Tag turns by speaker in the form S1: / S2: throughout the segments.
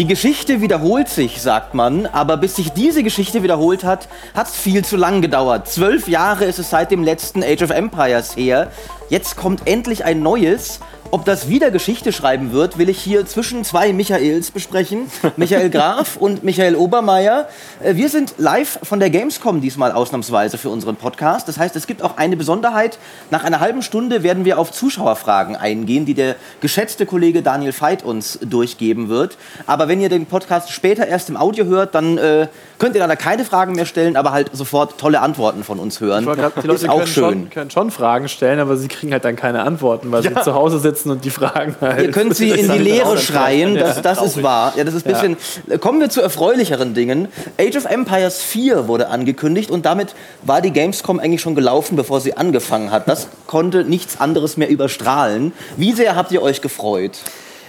S1: Die Geschichte wiederholt sich, sagt man, aber bis sich diese Geschichte wiederholt hat, hat es viel zu lang gedauert. Zwölf Jahre ist es seit dem letzten Age of Empires her. Jetzt kommt endlich ein neues, ob das wieder Geschichte schreiben wird, will ich hier zwischen zwei Michaels besprechen. Michael Graf und Michael Obermeier. Äh, wir sind live von der Gamescom diesmal ausnahmsweise für unseren Podcast. Das heißt, es gibt auch eine Besonderheit. Nach einer halben Stunde werden wir auf Zuschauerfragen eingehen, die der geschätzte Kollege Daniel Veit uns durchgeben wird. Aber wenn ihr den Podcast später erst im Audio hört, dann äh, könnt ihr leider keine Fragen mehr stellen, aber halt sofort tolle Antworten von uns hören.
S2: Grad, die Leute
S1: Ist auch
S2: können,
S1: schön.
S2: Schon, können schon Fragen stellen, aber sie kriegen halt dann keine Antworten, weil
S3: Ja.
S2: sie zu Hause sitzen und die Fragen halt.
S1: Ihr könnt sie in die Leere schreien, das,
S2: Ja,
S1: das ist wahr. Ja, das ist ein bisschen. Kommen wir zu erfreulicheren Dingen. Age of Empires 4 wurde angekündigt und damit war die Gamescom eigentlich schon gelaufen, bevor sie angefangen hat. Das konnte nichts anderes mehr überstrahlen. Wie sehr habt ihr euch gefreut?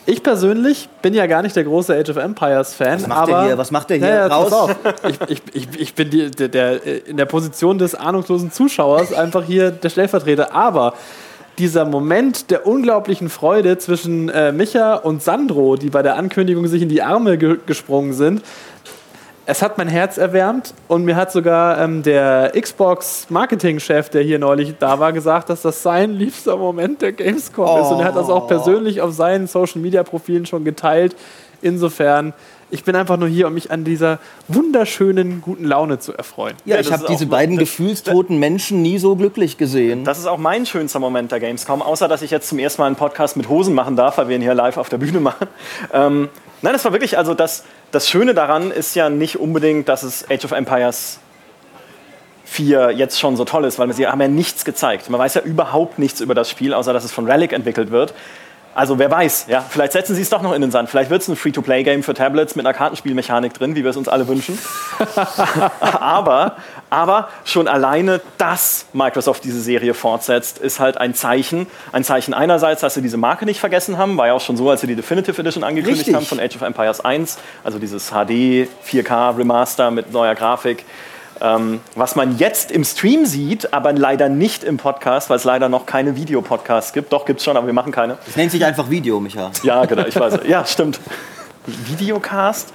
S2: Ich persönlich bin ja gar nicht der große Age of Empires Fan.
S1: Was macht der
S2: aber
S1: hier? Was macht der hier?
S2: Ja, ja,
S1: Raus.
S2: auf. Ich, ich, ich, ich bin die, der, der, in der Position des ahnungslosen Zuschauers einfach hier der Stellvertreter. Aber dieser Moment der unglaublichen Freude zwischen äh, Micha und Sandro, die bei der Ankündigung sich in die Arme ge gesprungen sind, es hat mein Herz erwärmt und mir hat sogar ähm, der Xbox-Marketing-Chef, der hier neulich da war, gesagt, dass das sein liebster Moment der Gamescom ist. Und er hat das auch persönlich auf seinen Social-Media-Profilen schon geteilt. Insofern, ich bin einfach nur hier, um mich an dieser wunderschönen guten Laune zu erfreuen.
S1: Ja,
S3: Ja,
S1: ich habe diese beiden
S3: das-
S1: gefühlstoten Menschen nie so glücklich gesehen.
S3: Das ist auch mein schönster Moment der Gamescom, außer dass ich jetzt zum ersten Mal einen Podcast mit Hosen machen darf, weil wir ihn hier live auf der Bühne machen. Ähm, nein, das war wirklich, also das, das Schöne daran ist ja nicht unbedingt, dass es Age of Empires 4 jetzt schon so toll ist, weil sie haben ja nichts gezeigt. Man weiß ja überhaupt nichts über das Spiel, außer dass es von Relic entwickelt wird. Also wer weiß, ja, vielleicht setzen sie es doch noch in den Sand. Vielleicht wird es ein Free-to-Play-Game für Tablets mit einer Kartenspielmechanik drin, wie wir es uns alle wünschen. aber, aber schon alleine, dass Microsoft diese Serie fortsetzt, ist halt ein Zeichen. Ein Zeichen einerseits, dass sie diese Marke nicht vergessen haben, war ja auch schon so, als sie die Definitive Edition angekündigt
S1: Richtig.
S3: haben von Age of Empires 1, also dieses HD 4K Remaster mit neuer Grafik. Ähm, was man jetzt im Stream sieht, aber leider nicht im Podcast, weil es leider noch keine Videopodcasts gibt. Doch, gibt es schon, aber wir machen keine.
S1: Das nennt sich einfach Video, Micha.
S3: Ja, genau, ich weiß. Ja, stimmt. Videocast.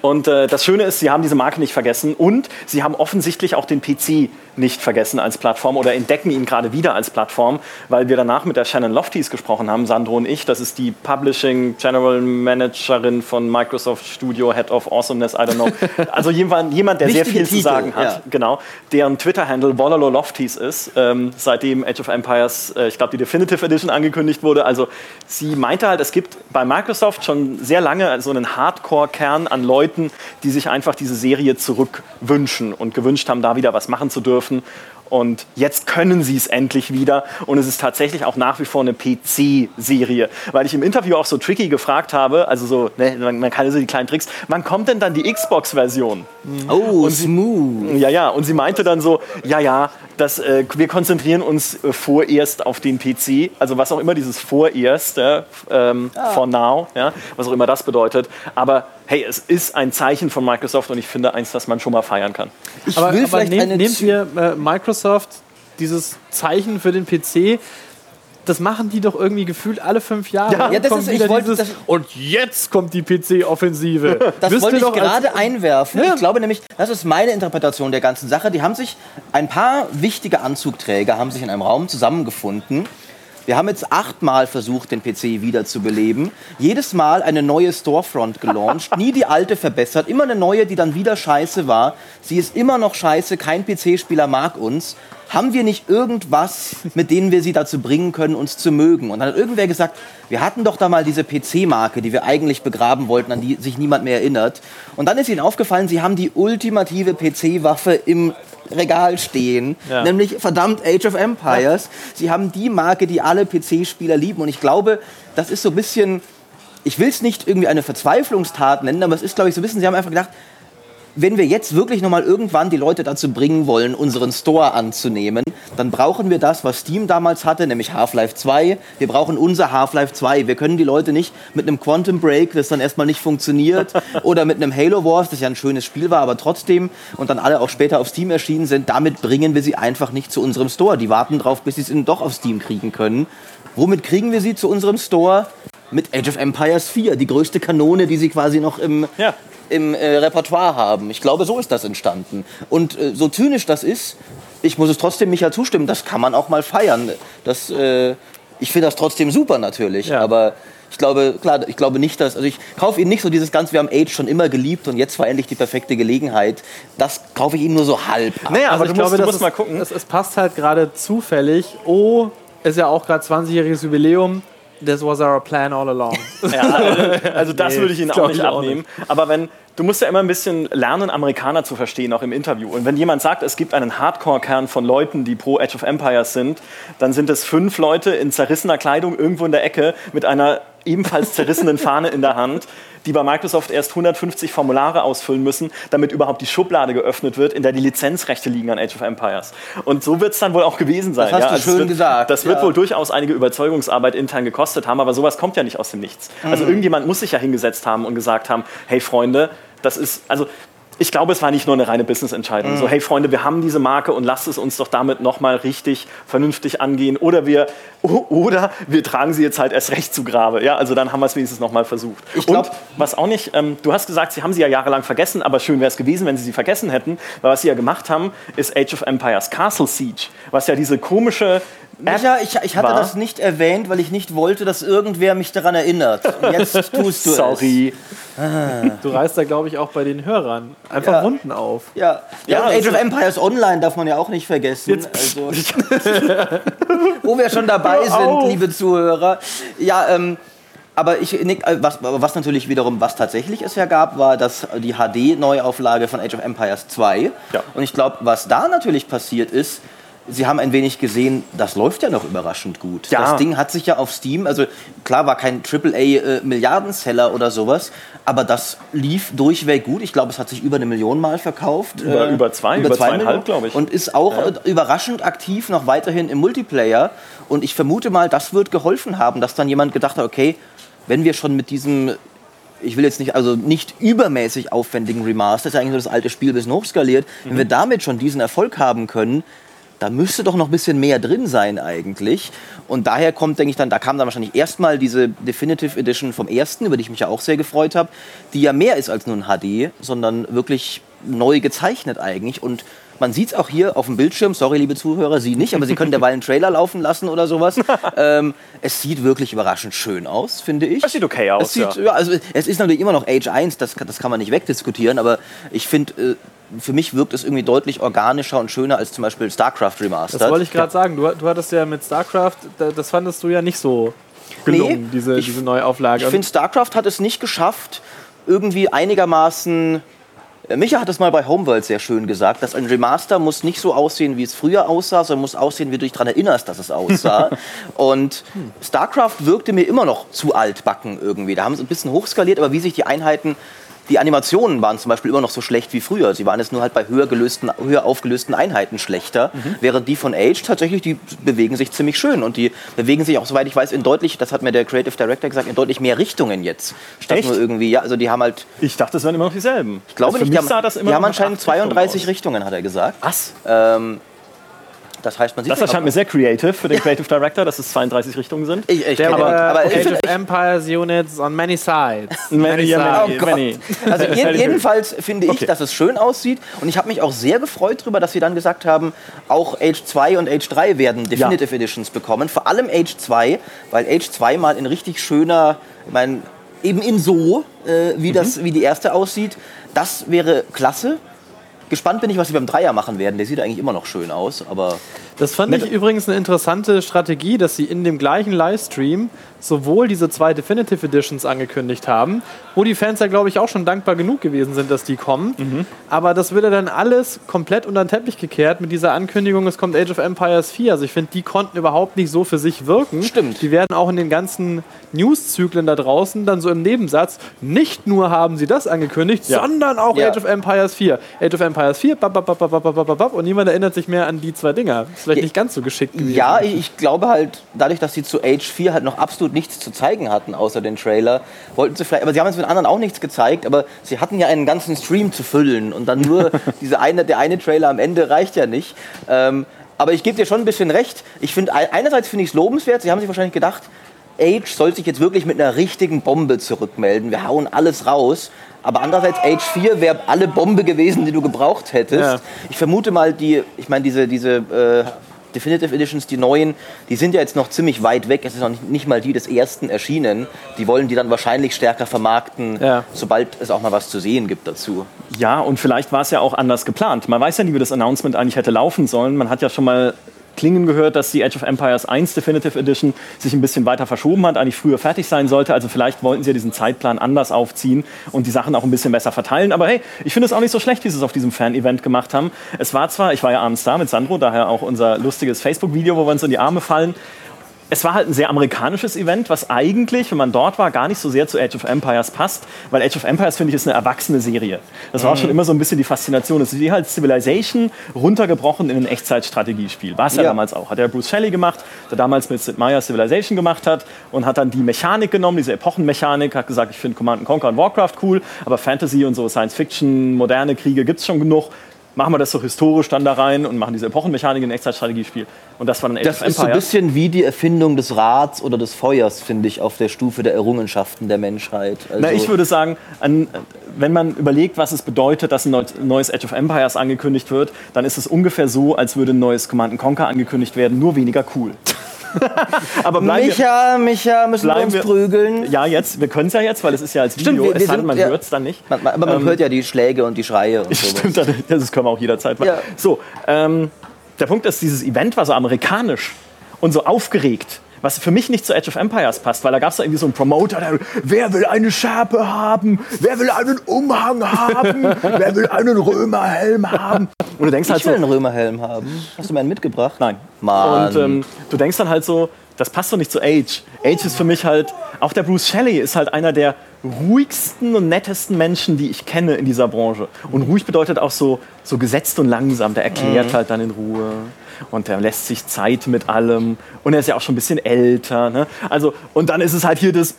S3: Und äh, das Schöne ist, sie haben diese Marke nicht vergessen und sie haben offensichtlich auch den PC nicht vergessen als Plattform oder entdecken ihn gerade wieder als Plattform, weil wir danach mit der Shannon Lofties gesprochen haben, Sandro und ich. Das ist die Publishing General Managerin von Microsoft Studio, Head of Awesomeness, I don't know. Also jemand, jemand der sehr viel zu
S1: Titel,
S3: sagen hat.
S1: ja.
S3: Genau, deren Twitter-Handle Wololo Lofties ist, ähm, seitdem Age of Empires, äh, ich glaube, die Definitive Edition angekündigt wurde. Also sie meinte halt, es gibt bei Microsoft schon sehr lange so einen Hardcore-Kern an Leuten, die sich einfach diese Serie zurückwünschen und gewünscht haben, da wieder was machen zu dürfen dürfen. Und jetzt können sie es endlich wieder. Und es ist tatsächlich auch nach wie vor eine PC-Serie. Weil ich im Interview auch so tricky gefragt habe, also so, ne, man, man kann so die kleinen Tricks, wann kommt denn dann die Xbox-Version?
S1: Oh, smooth.
S3: Ja, ja, und sie meinte dann so, ja, ja, das, äh, wir konzentrieren uns äh, vorerst auf den PC, also was auch immer dieses vorerst, ja, ähm, for now, ja, was auch immer das bedeutet. Aber hey, es ist ein Zeichen von Microsoft und ich finde eins, das man schon mal feiern kann.
S1: Ich
S2: aber,
S1: will
S2: aber
S1: vielleicht
S2: nehm,
S1: eine
S2: nehmt mir äh, Microsoft dieses Zeichen für den PC. Das machen die doch irgendwie gefühlt alle fünf Jahre.
S1: Ja,
S2: Und
S1: das ist- ich wollte-
S2: dieses, und jetzt kommt die PC-Offensive.
S1: Das
S2: Wisst
S1: wollte ich gerade einwerfen.
S2: Ja.
S1: Ich glaube nämlich, das ist meine Interpretation der ganzen Sache. Die haben sich, ein paar wichtige Anzugträger haben sich in einem Raum zusammengefunden. Wir haben jetzt achtmal versucht, den PC wiederzubeleben. Jedes Mal eine neue Storefront gelauncht, nie die alte verbessert, immer eine neue, die dann wieder scheiße war. Sie ist immer noch scheiße, kein PC-Spieler mag uns. Haben wir nicht irgendwas, mit denen wir sie dazu bringen können, uns zu mögen? Und dann hat irgendwer gesagt, wir hatten doch da mal diese PC-Marke, die wir eigentlich begraben wollten, an die sich niemand mehr erinnert. Und dann ist ihnen aufgefallen, sie haben die ultimative PC-Waffe im Regal stehen,
S3: Ja.
S1: nämlich verdammt Age of Empires. Sie haben die Marke, die alle PC-Spieler lieben. Und ich glaube, das ist so ein bisschen, ich will es nicht irgendwie eine Verzweiflungstat nennen, aber es ist, glaube ich, so ein bisschen, sie haben einfach gedacht, wenn wir jetzt wirklich nochmal irgendwann die Leute dazu bringen wollen, unseren Store anzunehmen, dann brauchen wir das, was Steam damals hatte, nämlich Half-Life 2. Wir brauchen unser Half-Life 2. Wir können die Leute nicht mit einem Quantum Break, das dann erstmal nicht funktioniert, oder mit einem Halo Wars, das ja ein schönes Spiel war, aber trotzdem, und dann alle auch später auf Steam erschienen sind, damit bringen wir sie einfach nicht zu unserem Store. Die warten drauf, bis sie es doch auf Steam kriegen können. Womit kriegen wir sie zu unserem Store? mit Age of Empires 4, die größte Kanone, die sie quasi noch im,
S3: Ja.
S1: Im äh, Repertoire haben. Ich glaube, so ist das entstanden. Und äh, so zynisch das ist, ich muss es trotzdem Micha zustimmen, das kann man auch mal feiern. Das, äh, ich finde das trotzdem super natürlich,
S2: Ja.
S1: aber ich glaube, klar, ich glaube nicht, dass, also ich kaufe Ihnen nicht so dieses ganze, wir haben Age schon immer geliebt und jetzt war endlich die perfekte Gelegenheit. Das kaufe ich Ihnen nur so halb ab.
S3: Naja, aber
S2: Also
S3: du musst, du musst
S2: ist,
S3: mal gucken.
S2: Es, es passt halt gerade zufällig. Oh, ist ja auch gerade 20-jähriges Jubiläum. This was our plan all along.
S3: Ja, also, also das
S2: Nee,
S3: würde ich Ihnen auch nicht
S2: ich auch
S3: abnehmen. Aber wenn du musst ja immer ein bisschen lernen, Amerikaner zu verstehen, auch im Interview. Und wenn jemand sagt, es gibt einen Hardcore-Kern von Leuten, die pro Age of Empires sind, dann sind es fünf Leute in zerrissener Kleidung irgendwo in der Ecke mit einer ebenfalls zerrissenen Fahne in der Hand, die bei Microsoft erst 150 Formulare ausfüllen müssen, damit überhaupt die Schublade geöffnet wird, in der die Lizenzrechte liegen an Age of Empires. Und so wird es dann wohl auch gewesen sein.
S1: Das hast
S3: ja?
S1: du
S3: Also
S1: schön
S3: wird,
S1: gesagt,
S3: Das wird
S1: ja.
S3: wohl durchaus einige Überzeugungsarbeit intern gekostet haben, aber sowas kommt ja nicht aus dem Nichts. Also
S1: Mhm.
S3: irgendjemand muss sich ja hingesetzt haben und gesagt haben, hey Freunde, das ist, also ich glaube, es war nicht nur eine reine Business-Entscheidung.
S1: Mhm.
S3: So, hey Freunde, wir haben diese Marke und lasst es uns doch damit nochmal richtig vernünftig angehen. Oder wir, oder wir tragen sie jetzt halt erst recht zu Grabe. Ja, also dann haben wir es wenigstens nochmal versucht.
S1: Ich glaub-
S3: und was auch nicht, ähm, du hast gesagt, sie haben sie ja jahrelang vergessen, aber schön wäre es gewesen, wenn sie sie vergessen hätten. Weil was sie ja gemacht haben, ist Age of Empires Castle Siege, was ja diese komische
S1: Micha, ich, ich hatte
S3: war-
S1: das nicht erwähnt, weil ich nicht wollte, dass irgendwer mich daran erinnert. Und jetzt tust du
S3: Sorry.
S2: Du reißt da, glaube ich, auch bei den Hörern einfach
S1: Ja.
S2: Wunden auf.
S1: es. Ja, ja,
S3: Ja,
S1: und Age
S3: also-
S1: of Empires Online darf man ja auch nicht vergessen. Also, wo wir schon dabei sind, liebe Zuhörer. Ja, ähm, aber ich, Nick, äh, was, was natürlich wiederum, was tatsächlich es ja gab, war dass die HD-Neuauflage von Age of Empires 2.
S3: Ja.
S1: Und ich glaube, was da natürlich passiert ist, Sie haben ein wenig gesehen, das läuft ja noch überraschend gut.
S3: Ja.
S1: Das Ding hat sich ja auf Steam, also klar war kein AAA-Milliardenseller oder sowas, aber das lief durchweg gut. Ich glaube, es hat sich über eine Million Mal verkauft.
S3: Über-
S1: Äh,
S3: über zwei, über zweieinhalb,
S1: Millionen.
S3: glaube ich.
S1: Und ist auch äh, überraschend aktiv noch weiterhin im Multiplayer. Und ich vermute mal, das wird geholfen haben, dass dann jemand gedacht hat, okay, wenn wir schon mit diesem ich will jetzt nicht, also nicht übermäßig aufwendigen Remaster, das ist ja eigentlich nur das alte Spiel ein bisschen hochskaliert, wenn
S3: Mhm.
S1: wir damit schon diesen Erfolg haben können, da müsste doch noch ein bisschen mehr drin sein eigentlich. Und daher kommt, denke ich dann, da kam dann wahrscheinlich erstmal diese Definitive Edition vom ersten, über die ich mich ja auch sehr gefreut habe, die ja mehr ist als nur ein HD, sondern wirklich neu gezeichnet eigentlich. Und man sieht es auch hier auf dem Bildschirm, sorry liebe Zuhörer, Sie nicht, aber Sie können derweil einen Trailer laufen lassen oder sowas. ähm, es sieht wirklich überraschend schön aus, finde ich.
S3: Es sieht okay aus,
S1: Es sieht,
S3: ja.
S1: ja, also es ist natürlich immer noch Age 1, das, kann- das kann man nicht wegdiskutieren, aber ich finde, äh, für mich wirkt es irgendwie deutlich organischer und schöner als zum Beispiel StarCraft Remastered.
S2: Das wollte ich gerade sagen. Du, du hattest ja mit StarCraft, da- das fandest du ja nicht so gelungen,
S1: Nee,
S2: diese,
S1: ich-
S2: diese Neuauflage.
S1: Ich finde, StarCraft hat es nicht geschafft, irgendwie einigermaßen. Micha hat es mal bei Homeworld sehr schön gesagt, dass ein Remaster muss nicht so aussehen, wie es früher aussah, sondern muss aussehen, wie du dich daran erinnerst, dass es aussah. Und StarCraft wirkte mir immer noch zu altbacken irgendwie. Da haben sie ein bisschen hochskaliert, aber wie sich die Einheiten die Animationen waren zum Beispiel immer noch so schlecht wie früher. Sie waren jetzt nur halt bei höher, gelösten, höher aufgelösten Einheiten schlechter. Während die von Age tatsächlich, die bewegen sich ziemlich schön. Und die bewegen sich auch, soweit ich weiß, in deutlich, das hat mir der Creative Director gesagt, in deutlich mehr Richtungen jetzt. Statt
S3: Echt?
S1: nur irgendwie, ja, also die haben halt,
S3: Ich dachte, es wären immer noch dieselben.
S1: ich glaube
S3: also
S1: nicht, die haben,
S3: das immer
S1: die haben anscheinend
S3: acht Richtungen
S1: 32
S3: aus.
S1: Richtungen, hat er gesagt.
S3: Was?
S1: Ähm, das heißt, man sieht
S3: Das erscheint mir sehr creative für den Creative Director, dass es 32 Richtungen sind.
S1: Ich, ich
S2: der aber,
S1: aber find-
S2: of Empires Units on many sides.
S3: Many,
S2: sides.
S3: many,
S1: Oh
S3: many.
S1: Also je, jedenfalls finde ich,
S3: Okay.
S1: dass es schön aussieht und ich habe mich auch sehr gefreut darüber, dass sie dann gesagt haben, auch Age 2 und Age 3 werden Definitive Editions bekommen. Vor allem Age 2, weil Age 2 mal in richtig schöner, ich meine, eben in so, äh, wie, das, wie die erste aussieht, das wäre klasse. Gespannt bin ich, was sie beim Dreier machen werden. Der sieht eigentlich immer noch schön aus, aber
S2: Das fand ich übrigens eine interessante Strategie, dass sie in dem gleichen Livestream sowohl diese zwei Definitive Editions angekündigt haben, wo die Fans ja, glaube ich, auch schon dankbar genug gewesen sind, dass die kommen.
S1: Mhm.
S2: Aber das wird ja dann alles komplett unter den Teppich gekehrt mit dieser Ankündigung, es kommt Age of Empires 4. Also ich finde, die konnten überhaupt nicht so für sich wirken.
S1: Stimmt.
S2: Die werden auch in den ganzen News-Zyklen da draußen dann so im Nebensatz, nicht nur haben sie das angekündigt,
S3: Ja.
S2: sondern auch
S1: Ja.
S2: Age of Empires 4. Age of Empires 4, bap, bap, bap, bap, bap, bap, bap, und niemand erinnert sich mehr an die zwei Dinger. Ist vielleicht
S1: Ja.
S2: nicht ganz so geschickt gewesen.
S1: Ja, ich, ich glaube halt, dadurch, dass sie zu Age 4 halt noch absolut nichts zu zeigen hatten, außer den Trailer, wollten sie vielleicht, aber sie haben jetzt mit anderen auch nichts gezeigt, aber sie hatten ja einen ganzen Stream zu füllen und dann nur diese eine, der eine Trailer am Ende reicht ja nicht. Ähm, aber ich gebe dir schon ein bisschen recht. Ich finde, einerseits finde ich es lobenswert, sie haben sich wahrscheinlich gedacht, Age soll sich jetzt wirklich mit einer richtigen Bombe zurückmelden. Wir hauen alles raus. Aber andererseits, Age 4 wäre alle Bombe gewesen, die du gebraucht hättest.
S2: Ja.
S1: Ich vermute mal, die, ich meine, diese, diese äh, Definitive Editions, die neuen, die sind ja jetzt noch ziemlich weit weg. Es ist noch nicht, nicht mal die des ersten erschienen. Die wollen die dann wahrscheinlich stärker vermarkten,
S2: Ja.
S1: sobald es auch mal was zu sehen gibt dazu.
S3: Ja, und vielleicht war es ja auch anders geplant. Man weiß ja nie, wie das Announcement eigentlich hätte laufen sollen. Man hat ja schon mal klingen gehört, dass die Age of Empires 1 Definitive Edition sich ein bisschen weiter verschoben hat, eigentlich früher fertig sein sollte. Also vielleicht wollten sie ja diesen Zeitplan anders aufziehen und die Sachen auch ein bisschen besser verteilen. Aber hey, ich finde es auch nicht so schlecht, wie sie es auf diesem Fan-Event gemacht haben. Es war zwar, ich war ja abends da mit Sandro, daher auch unser lustiges Facebook-Video, wo wir uns in die Arme fallen. Es war halt ein sehr amerikanisches Event, was eigentlich, wenn man dort war, gar nicht so sehr zu Age of Empires passt, weil Age of Empires, finde ich, ist eine erwachsene Serie. Das war schon immer so ein bisschen die Faszination. Es ist wie halt Civilization runtergebrochen in ein Echtzeitstrategiespiel. War es ja,
S1: Ja.
S3: damals auch. Hat der Bruce Shelley gemacht, der damals mit Sid Meier Civilization gemacht hat und hat dann die Mechanik genommen, diese Epochenmechanik, hat gesagt, ich finde Command Conquer und Warcraft cool, aber Fantasy und so Science Fiction, moderne Kriege gibt es schon genug. Machen wir das so historisch dann da rein und machen diese Epochenmechanik in ein Echtzeitstrategiespiel. Und das war dann Age
S1: Das ist so ein bisschen wie die Erfindung des Rats oder des Feuers, finde ich, auf der Stufe der Errungenschaften der Menschheit. Also,
S3: Na, ich würde sagen, an, wenn man überlegt, was es bedeutet, dass ein neu- neues Age of Empires angekündigt wird, dann ist es ungefähr so, als würde ein neues Command Conquer angekündigt werden, nur weniger cool. Aber bleiben wir,
S1: Micha, Micha, müssen wir uns
S3: wir-
S1: prügeln.
S3: ja, jetzt, wir können es ja jetzt, weil es ist ja als
S1: Stimmt,
S3: Video,
S1: wir- wir
S3: es
S1: sind-
S3: man
S1: ja.
S3: hört es dann nicht.
S1: Man, aber man hört ja die Schläge und die Schreie und sowas.
S3: Stimmt, das können wir auch jederzeit machen.
S1: Ja.
S3: So, ähm, der Punkt ist, dieses Event war so amerikanisch und so aufgeregt. Was für mich nicht zu Age of Empires passt, weil da gab es irgendwie so einen Promoter, der, wer will eine Schärpe haben? Wer will einen Umhang haben? wer will einen Römerhelm haben? Und du denkst halt
S1: Ich will
S3: so,
S1: einen Römerhelm haben. Hast du mir einen mitgebracht?
S3: Nein.
S1: Mann.
S3: Und ähm, du denkst dann halt so, das passt doch nicht zu Age. Age ist für mich halt, auch der Bruce Shelley ist halt einer der ruhigsten und nettesten Menschen, die ich kenne in dieser Branche. Und ruhig bedeutet auch so, so gesetzt und langsam. Der erklärt
S1: Mhm.
S3: halt dann in Ruhe. Und der lässt sich Zeit mit allem. Und er ist ja auch schon ein bisschen älter. Ne? Also, und dann ist es halt hier das,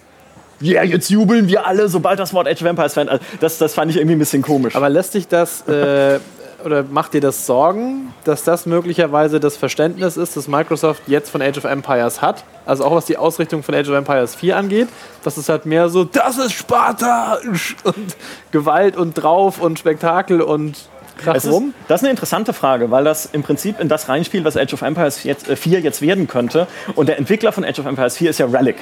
S3: ja, jetzt jubeln wir alle, sobald das Wort Age of Empires fällt. Also das, das fand ich irgendwie ein bisschen komisch.
S2: Aber lässt dich das äh, oder macht dir das Sorgen, dass das möglicherweise das Verständnis ist, das Microsoft jetzt von Age of Empires hat? Also auch was die Ausrichtung von Age of Empires 4 angeht, dass es halt mehr so, das ist Sparta und Gewalt und drauf und Spektakel und Krach
S3: Es ist, das ist eine interessante Frage, weil das im Prinzip in das reinspielt, was Age of Empires jetzt, äh, 4 jetzt werden könnte. Und der Entwickler von Age of Empires 4 ist ja Relic,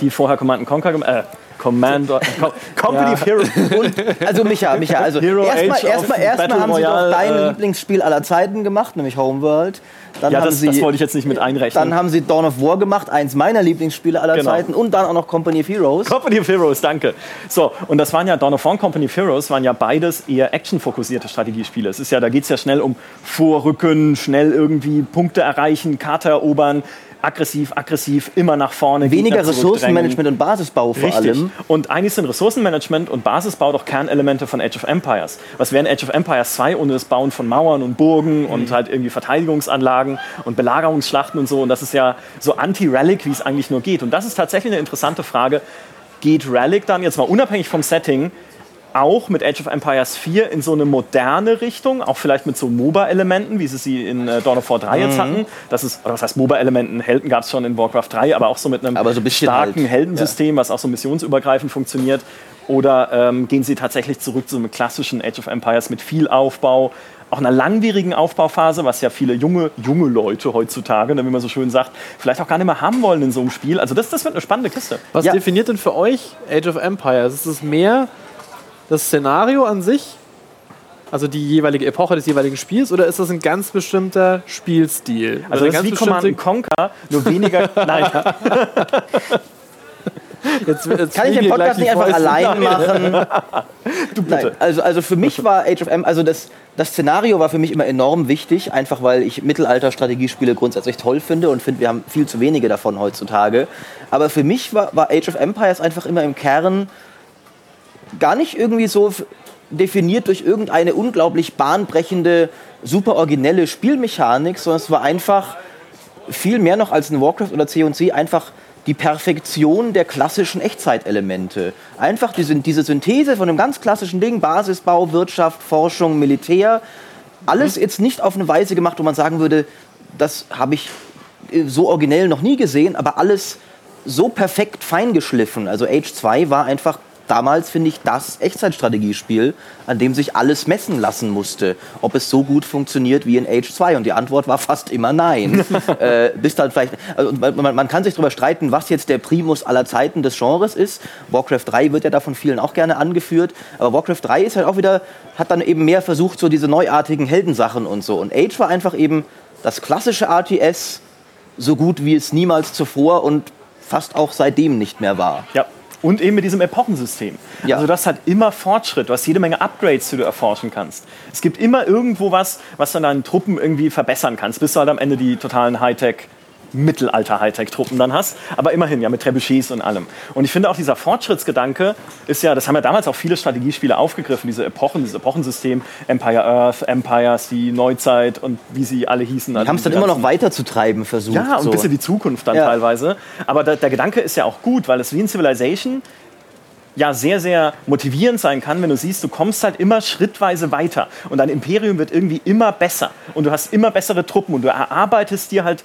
S3: die vorher Command Conquer gemacht äh, Commander, Com Company of Heroes.
S1: Also Micha, Micha, also erstmal erstmal
S3: Battle
S1: haben sie doch dein
S3: äh,
S1: Lieblingsspiel aller Zeiten gemacht, nämlich Homeworld. Dann
S3: Ja,
S1: haben
S3: das,
S1: sie
S3: das wollte ich jetzt nicht mit einrechnen.
S1: dann haben sie Dawn of War gemacht, eins meiner Lieblingsspiele aller
S3: Genau.
S1: Zeiten und dann auch noch Company of Heroes.
S3: Company of Heroes, danke. So, und das waren ja Dawn of War und Company of Heroes waren ja beides eher actionfokussierte Strategiespiele. Es ist ja, da geht es ja schnell um Vorrücken, schnell irgendwie Punkte erreichen, Karte erobern, aggressiv, aggressiv, immer nach vorne.
S1: Weniger. Ressourcenmanagement und Basisbau vor
S3: Richtig.
S1: allem.
S3: Und eigentlich sind Ressourcenmanagement und Basisbau doch Kernelemente von Age of Empires. Was wäre in Age of Empires 2 ohne das Bauen von Mauern und Burgen
S1: Mhm.
S3: und halt irgendwie Verteidigungsanlagen und Belagerungsschlachten und so. Und das ist ja so anti-Relic, wie es eigentlich nur geht. Und das ist tatsächlich eine interessante Frage. Geht Relic dann jetzt mal unabhängig vom Setting auch mit Age of Empires 4 in so eine moderne Richtung, auch vielleicht mit so MOBA-Elementen, wie sie sie in äh, Dawn of War 3
S1: Mhm.
S3: jetzt hatten. Das ist, oder was heißt MOBA-Elementen? Helden gab es schon in Warcraft 3, aber auch so mit einem
S1: Aber so ein
S3: starken
S1: halt,
S3: Heldensystem, was auch so missionsübergreifend funktioniert. Oder ähm, gehen sie tatsächlich zurück zu einem klassischen Age of Empires mit viel Aufbau, auch einer langwierigen Aufbauphase, was ja viele junge, junge Leute heutzutage, ne, wie man so schön sagt, vielleicht auch gar nicht mehr haben wollen in so einem Spiel. Also das, das wird eine spannende Kiste.
S2: Was
S1: Ja.
S2: definiert denn für euch Age of Empires? Ist es mehr das Szenario an sich? Also die jeweilige Epoche des jeweiligen Spiels oder ist das ein ganz bestimmter Spielstil?
S3: Also das ist wie Command
S2: bestimmte-
S3: Conquer, nur weniger. Nein,
S2: Jetzt, jetzt
S1: Kann ich den Podcast nicht einfach allein machen? du bitte. Nein, also, also für mich war Age of M, also das, das Szenario war für mich immer enorm wichtig, einfach weil ich Mittelalter-Strategiespiele grundsätzlich toll finde und finde, wir haben viel zu wenige davon heutzutage. Aber für mich war, war Age of Empires einfach immer im Kern gar nicht irgendwie so definiert durch irgendeine unglaublich bahnbrechende, super originelle Spielmechanik, sondern es war einfach viel mehr noch als in Warcraft oder C&C einfach die Perfektion der klassischen Echtzeitelemente. Einfach diese, diese Synthese von einem ganz klassischen Ding, Basisbau, Wirtschaft, Forschung, Militär, alles jetzt nicht auf eine Weise gemacht, wo man sagen würde, das habe ich äh, so originell noch nie gesehen, aber alles so perfekt feingeschliffen. Also Age 2 war einfach damals, finde ich, das Echtzeitstrategiespiel, an dem sich alles messen lassen musste, ob es so gut funktioniert wie in Age 2. Und die Antwort war fast immer nein. äh, bis dann vielleicht, also man, man, kann sich darüber streiten, was jetzt der Primus aller Zeiten des Genres ist. Warcraft 3 wird ja da von vielen auch gerne angeführt. Aber Warcraft 3 ist halt auch wieder, hat dann eben mehr versucht, so diese neuartigen Heldensachen und so. Und Age war einfach eben das klassische RTS, so gut wie es niemals zuvor und fast auch seitdem nicht mehr war.
S3: Ja. Und eben mit diesem Epochensystem. Ja. Also das hat immer Fortschritt, du hast jede Menge Upgrades, die du erforschen kannst. Es gibt immer irgendwo was, was du an deinen Truppen irgendwie verbessern kannst, bis du halt am Ende die totalen Hightech Mittelalter-Hightech-Truppen dann hast. Aber immerhin, ja, mit Trebuchets und allem. Und ich finde auch dieser Fortschrittsgedanke ist ja, das haben ja damals auch viele Strategiespiele aufgegriffen, diese Epochen, dieses Epochensystem, Empire Earth, Empires, die Neuzeit und wie sie alle hießen.
S1: Die also haben es dann immer noch weiterzutreiben versucht.
S3: Ja, und so. bis in die Zukunft dann ja. teilweise. Aber der, der Gedanke ist ja auch gut, weil es wie in Civilization ja sehr, sehr motivierend sein kann, wenn du siehst, du kommst halt immer schrittweise weiter und dein Imperium wird irgendwie immer besser und du hast immer bessere Truppen und du erarbeitest dir halt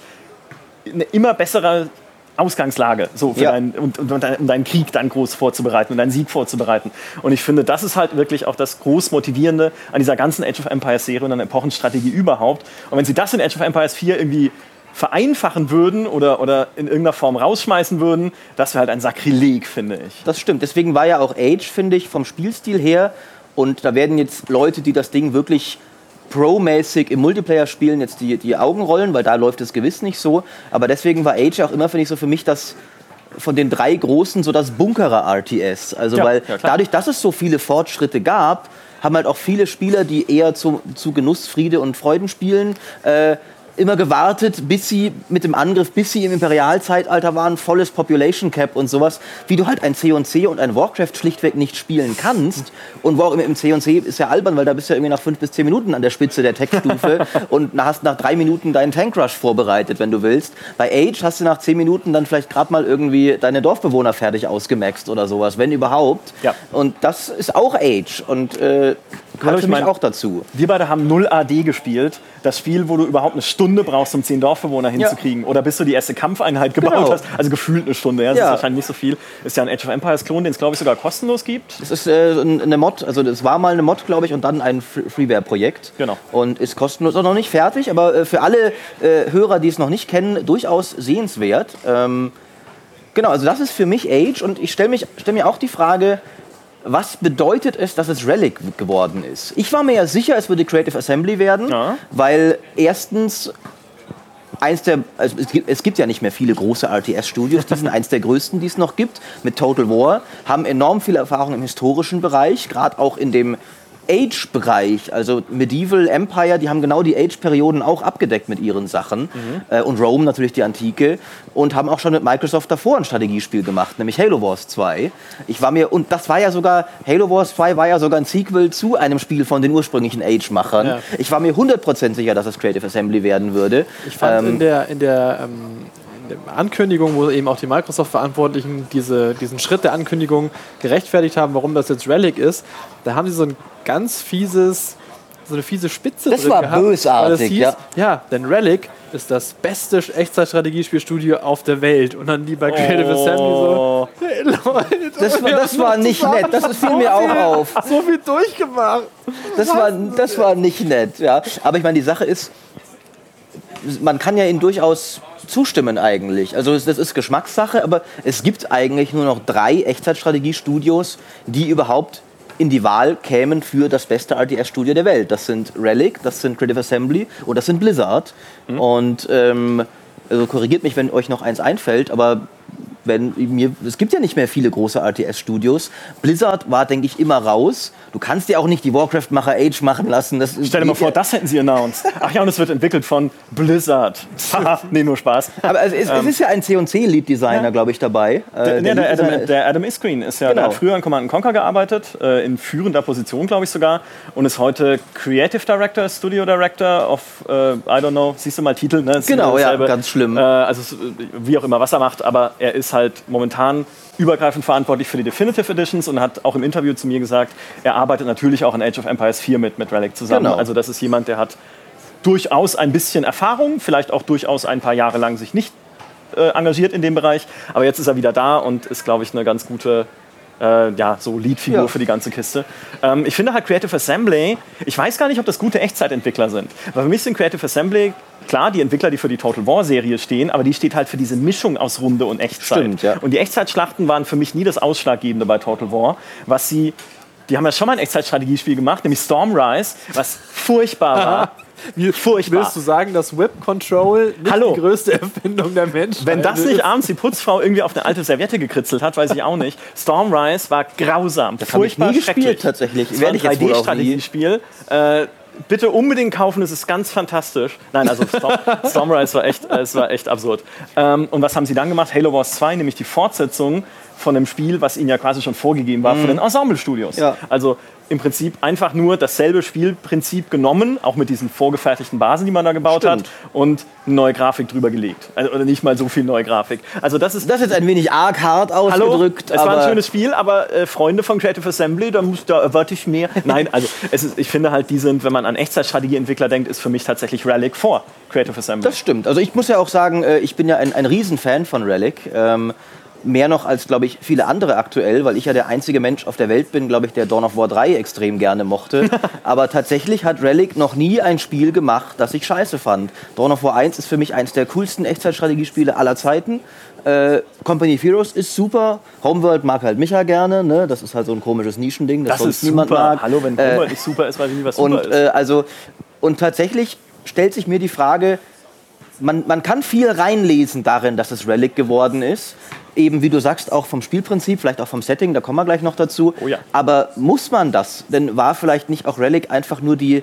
S3: eine immer bessere Ausgangslage so für ja. dein, und, und, und, um deinen Krieg dann groß vorzubereiten und deinen Sieg vorzubereiten. Und ich finde, das ist halt wirklich auch das groß Motivierende an dieser ganzen Age of Empires Serie und an der Epochenstrategie überhaupt. Und wenn sie das in Age of Empires 4 irgendwie vereinfachen würden oder, oder in irgendeiner Form rausschmeißen würden, das wäre halt ein Sakrileg, finde ich.
S1: Das stimmt. Deswegen war ja auch Age, finde ich, vom Spielstil her, und da werden jetzt Leute, die das Ding wirklich Pro-mäßig im Multiplayer spielen jetzt die, die Augen rollen, weil da läuft es gewiss nicht so. Aber deswegen war Age auch immer, finde ich, so für mich das von den drei großen so das Bunkerer RTS. Also ja, weil ja, dadurch, dass es so viele Fortschritte gab, haben halt auch viele Spieler, die eher zu, zu Genuss, Friede und Freuden spielen, äh, immer gewartet, bis sie mit dem Angriff, bis sie im Imperialzeitalter waren, volles Population Cap und sowas, wie du halt ein C&C und ein Warcraft schlichtweg nicht spielen kannst. Und im C&C ist ja albern, weil da bist du ja irgendwie nach fünf bis zehn Minuten an der Spitze der Tech-Stufe und hast nach drei Minuten deinen Tankrush vorbereitet, wenn du willst. Bei Age hast du nach zehn Minuten dann vielleicht gerade mal irgendwie deine Dorfbewohner fertig ausgemaxt oder sowas, wenn überhaupt. Ja. Und das ist auch Age und äh, gehört für mich auch dazu.
S3: Wir beide haben 0 AD gespielt. Das Spiel, wo du überhaupt eine Stunde brauchst, um zehn Dorfbewohner hinzukriegen. Ja. Oder bis du die erste Kampfeinheit gebaut genau. hast. Also gefühlt eine Stunde. Ja, das ja. ist wahrscheinlich nicht so viel. Ist ja ein Age of Empires Klon, den es, glaube ich, sogar kostenlos gibt.
S1: Das ist äh, eine Mod. Also das war mal eine Mod, glaube ich, und dann ein Freeware-Projekt.
S3: Genau.
S1: Und ist kostenlos. Noch nicht fertig, aber äh, für alle äh, Hörer, die es noch nicht kennen, durchaus sehenswert. Ähm, genau, also das ist für mich Age. Und ich stelle stell mir auch die Frage, was bedeutet es, dass es Relic geworden ist? Ich war mir ja sicher, es würde Creative Assembly werden, ja. weil erstens eins der, also es, gibt, es gibt ja nicht mehr viele große RTS-Studios, die sind eins der größten, die es noch gibt, mit Total War, haben enorm viel Erfahrung im historischen Bereich, gerade auch in dem Age-Bereich, also Medieval Empire, die haben genau die Age-Perioden auch abgedeckt mit ihren Sachen. Mhm. Äh, und Rome natürlich die Antike. Und haben auch schon mit Microsoft davor ein Strategiespiel gemacht, nämlich Halo Wars 2. Ich war mir, und das war ja sogar, Halo Wars 2 war ja sogar ein Sequel zu einem Spiel von den ursprünglichen Age-Machern. Ja. Ich war mir 100% sicher, dass es Creative Assembly werden würde.
S2: Ich fand ähm, in der, in der ähm Ankündigung, wo eben auch die Microsoft-Verantwortlichen diese, diesen Schritt der Ankündigung gerechtfertigt haben, warum das jetzt Relic ist, da haben sie so ein ganz fieses, so eine fiese Spitze
S1: das drin war gehabt. bösartig, hieß,
S2: ja. Ja, denn Relic ist das beste Echtzeitstrategiespielstudio auf der Welt. Und dann die bei Creative oh. Assembly so, hey
S1: Leute, das, war, das war nicht nett, das fiel so mir auch auf.
S2: So viel durchgemacht.
S1: Das war, das war nicht nett, ja. Aber ich meine, die Sache ist, man kann ja ihnen durchaus zustimmen eigentlich. Also das ist Geschmackssache, aber es gibt eigentlich nur noch drei Echtzeitstrategiestudios, die überhaupt in die Wahl kämen für das beste RTS-Studio der Welt. Das sind Relic, das sind Creative Assembly und das sind Blizzard. Mhm. Und ähm, also korrigiert mich, wenn euch noch eins einfällt, aber wenn mir, es gibt ja nicht mehr viele große RTS-Studios. Blizzard war, denke ich, immer raus. Du kannst dir auch nicht die Warcraft-Macher Age machen lassen. Das
S3: Stell dir mal vor, das hätten sie announced. Ach ja, und es wird entwickelt von Blizzard. nee, nur Spaß.
S1: Aber es, es, ähm. es ist ja ein C&C-Lead-Designer, ja. glaube ich, dabei.
S3: Der, äh, der, der, Adam, der Adam Iskreen ist ja, genau. der hat früher an Command Conquer gearbeitet, äh, in führender Position, glaube ich sogar, und ist heute Creative Director, Studio Director of, äh, I don't know, siehst du mal Titel, ne?
S1: Genau, ja, ganz schlimm.
S3: Äh, also wie auch immer, was er macht, aber er ist halt momentan übergreifend verantwortlich für die Definitive Editions und hat auch im Interview zu mir gesagt, er arbeitet natürlich auch in Age of Empires 4 mit, mit Relic zusammen. Genau. Also das ist jemand, der hat durchaus ein bisschen Erfahrung, vielleicht auch durchaus ein paar Jahre lang sich nicht äh, engagiert in dem Bereich. Aber jetzt ist er wieder da und ist, glaube ich, eine ganz gute äh, ja, so Leadfigur
S1: Ja.
S3: für die ganze Kiste. Ähm, ich finde halt Creative Assembly, ich weiß gar nicht, ob das gute Echtzeitentwickler sind. Weil für mich sind Creative Assembly, klar, die Entwickler, die für die Total War Serie stehen, aber die steht halt für diese Mischung aus Runde und Echtzeit.
S1: Stimmt, ja.
S3: Und die Echtzeitschlachten waren für mich nie das Ausschlaggebende bei Total War. Was sie, die haben ja schon mal ein Echtzeitstrategiespiel gemacht, nämlich Stormrise, was furchtbar war. Furchtbar.
S2: Willst du sagen, dass Whip Control nicht
S3: Hallo.
S2: die größte Erfindung der Menschheit
S3: Wenn das nicht abends die Putzfrau irgendwie auf eine alte Serviette gekritzelt hat, weiß ich auch nicht. Stormrise war grausam. Das
S1: hab ich nie gespielt, tatsächlich.
S3: Es war ein
S1: Werde ich jetzt wohl auch nie.
S3: 3D-Strategiespiel. Äh, bitte unbedingt kaufen, es ist ganz fantastisch. Nein, also Storm, Stormrise war echt, äh, es war echt absurd. Ähm, und was haben sie dann gemacht? Halo Wars 2, nämlich die Fortsetzung von einem Spiel, was ihnen ja quasi schon vorgegeben war von den Ensemble-Studios.
S1: Mhm. Ja.
S3: Also im Prinzip einfach nur dasselbe Spielprinzip genommen, auch mit diesen vorgefertigten Basen, die man da gebaut
S1: Stimmt.
S3: hat, und eine neue Grafik drüber gelegt. Also, oder nicht mal so viel neue Grafik. Also das ist
S1: Das ist jetzt ein wenig arg hart
S3: Hallo,
S1: ausgedrückt.
S3: es war ein schönes Spiel, aber äh, Freunde von Creative Assembly, da, muss, da erwarte ich mehr. Nein, also es ist, ich finde halt, die sind, wenn man an Echtzeitstrategieentwickler denkt, ist für mich tatsächlich Relic vor Creative Assembly.
S1: Das stimmt. Also ich muss ja auch sagen, äh, ich bin ja ein, ein Riesenfan von Relic. Ähm, mehr noch als, glaube ich, viele andere aktuell, weil ich ja der einzige Mensch auf der Welt bin, glaube ich, der Dawn of War 3 extrem gerne mochte. Aber tatsächlich hat Relic noch nie ein Spiel gemacht, das ich scheiße fand. Dawn of War 1 ist für mich eines der coolsten Echtzeitstrategiespiele aller Zeiten. Äh, Company of Heroes ist super. Homeworld mag halt Micha gerne. Ne? Das ist halt so ein komisches Nischending, das,
S3: das
S1: sonst niemand
S3: super.
S1: mag.
S3: Hallo, wenn
S1: Äh,
S3: Homeworld nicht super ist, weiß ich nicht, was super
S1: und,
S3: ist.
S1: äh, also, und tatsächlich stellt sich mir die Frage, man, man kann viel reinlesen darin, dass es Relic geworden ist. Eben, wie du sagst, auch vom Spielprinzip, vielleicht auch vom Setting, da kommen wir gleich noch dazu.
S3: Oh ja.
S1: Aber muss man das? Denn war vielleicht nicht auch Relic einfach nur die,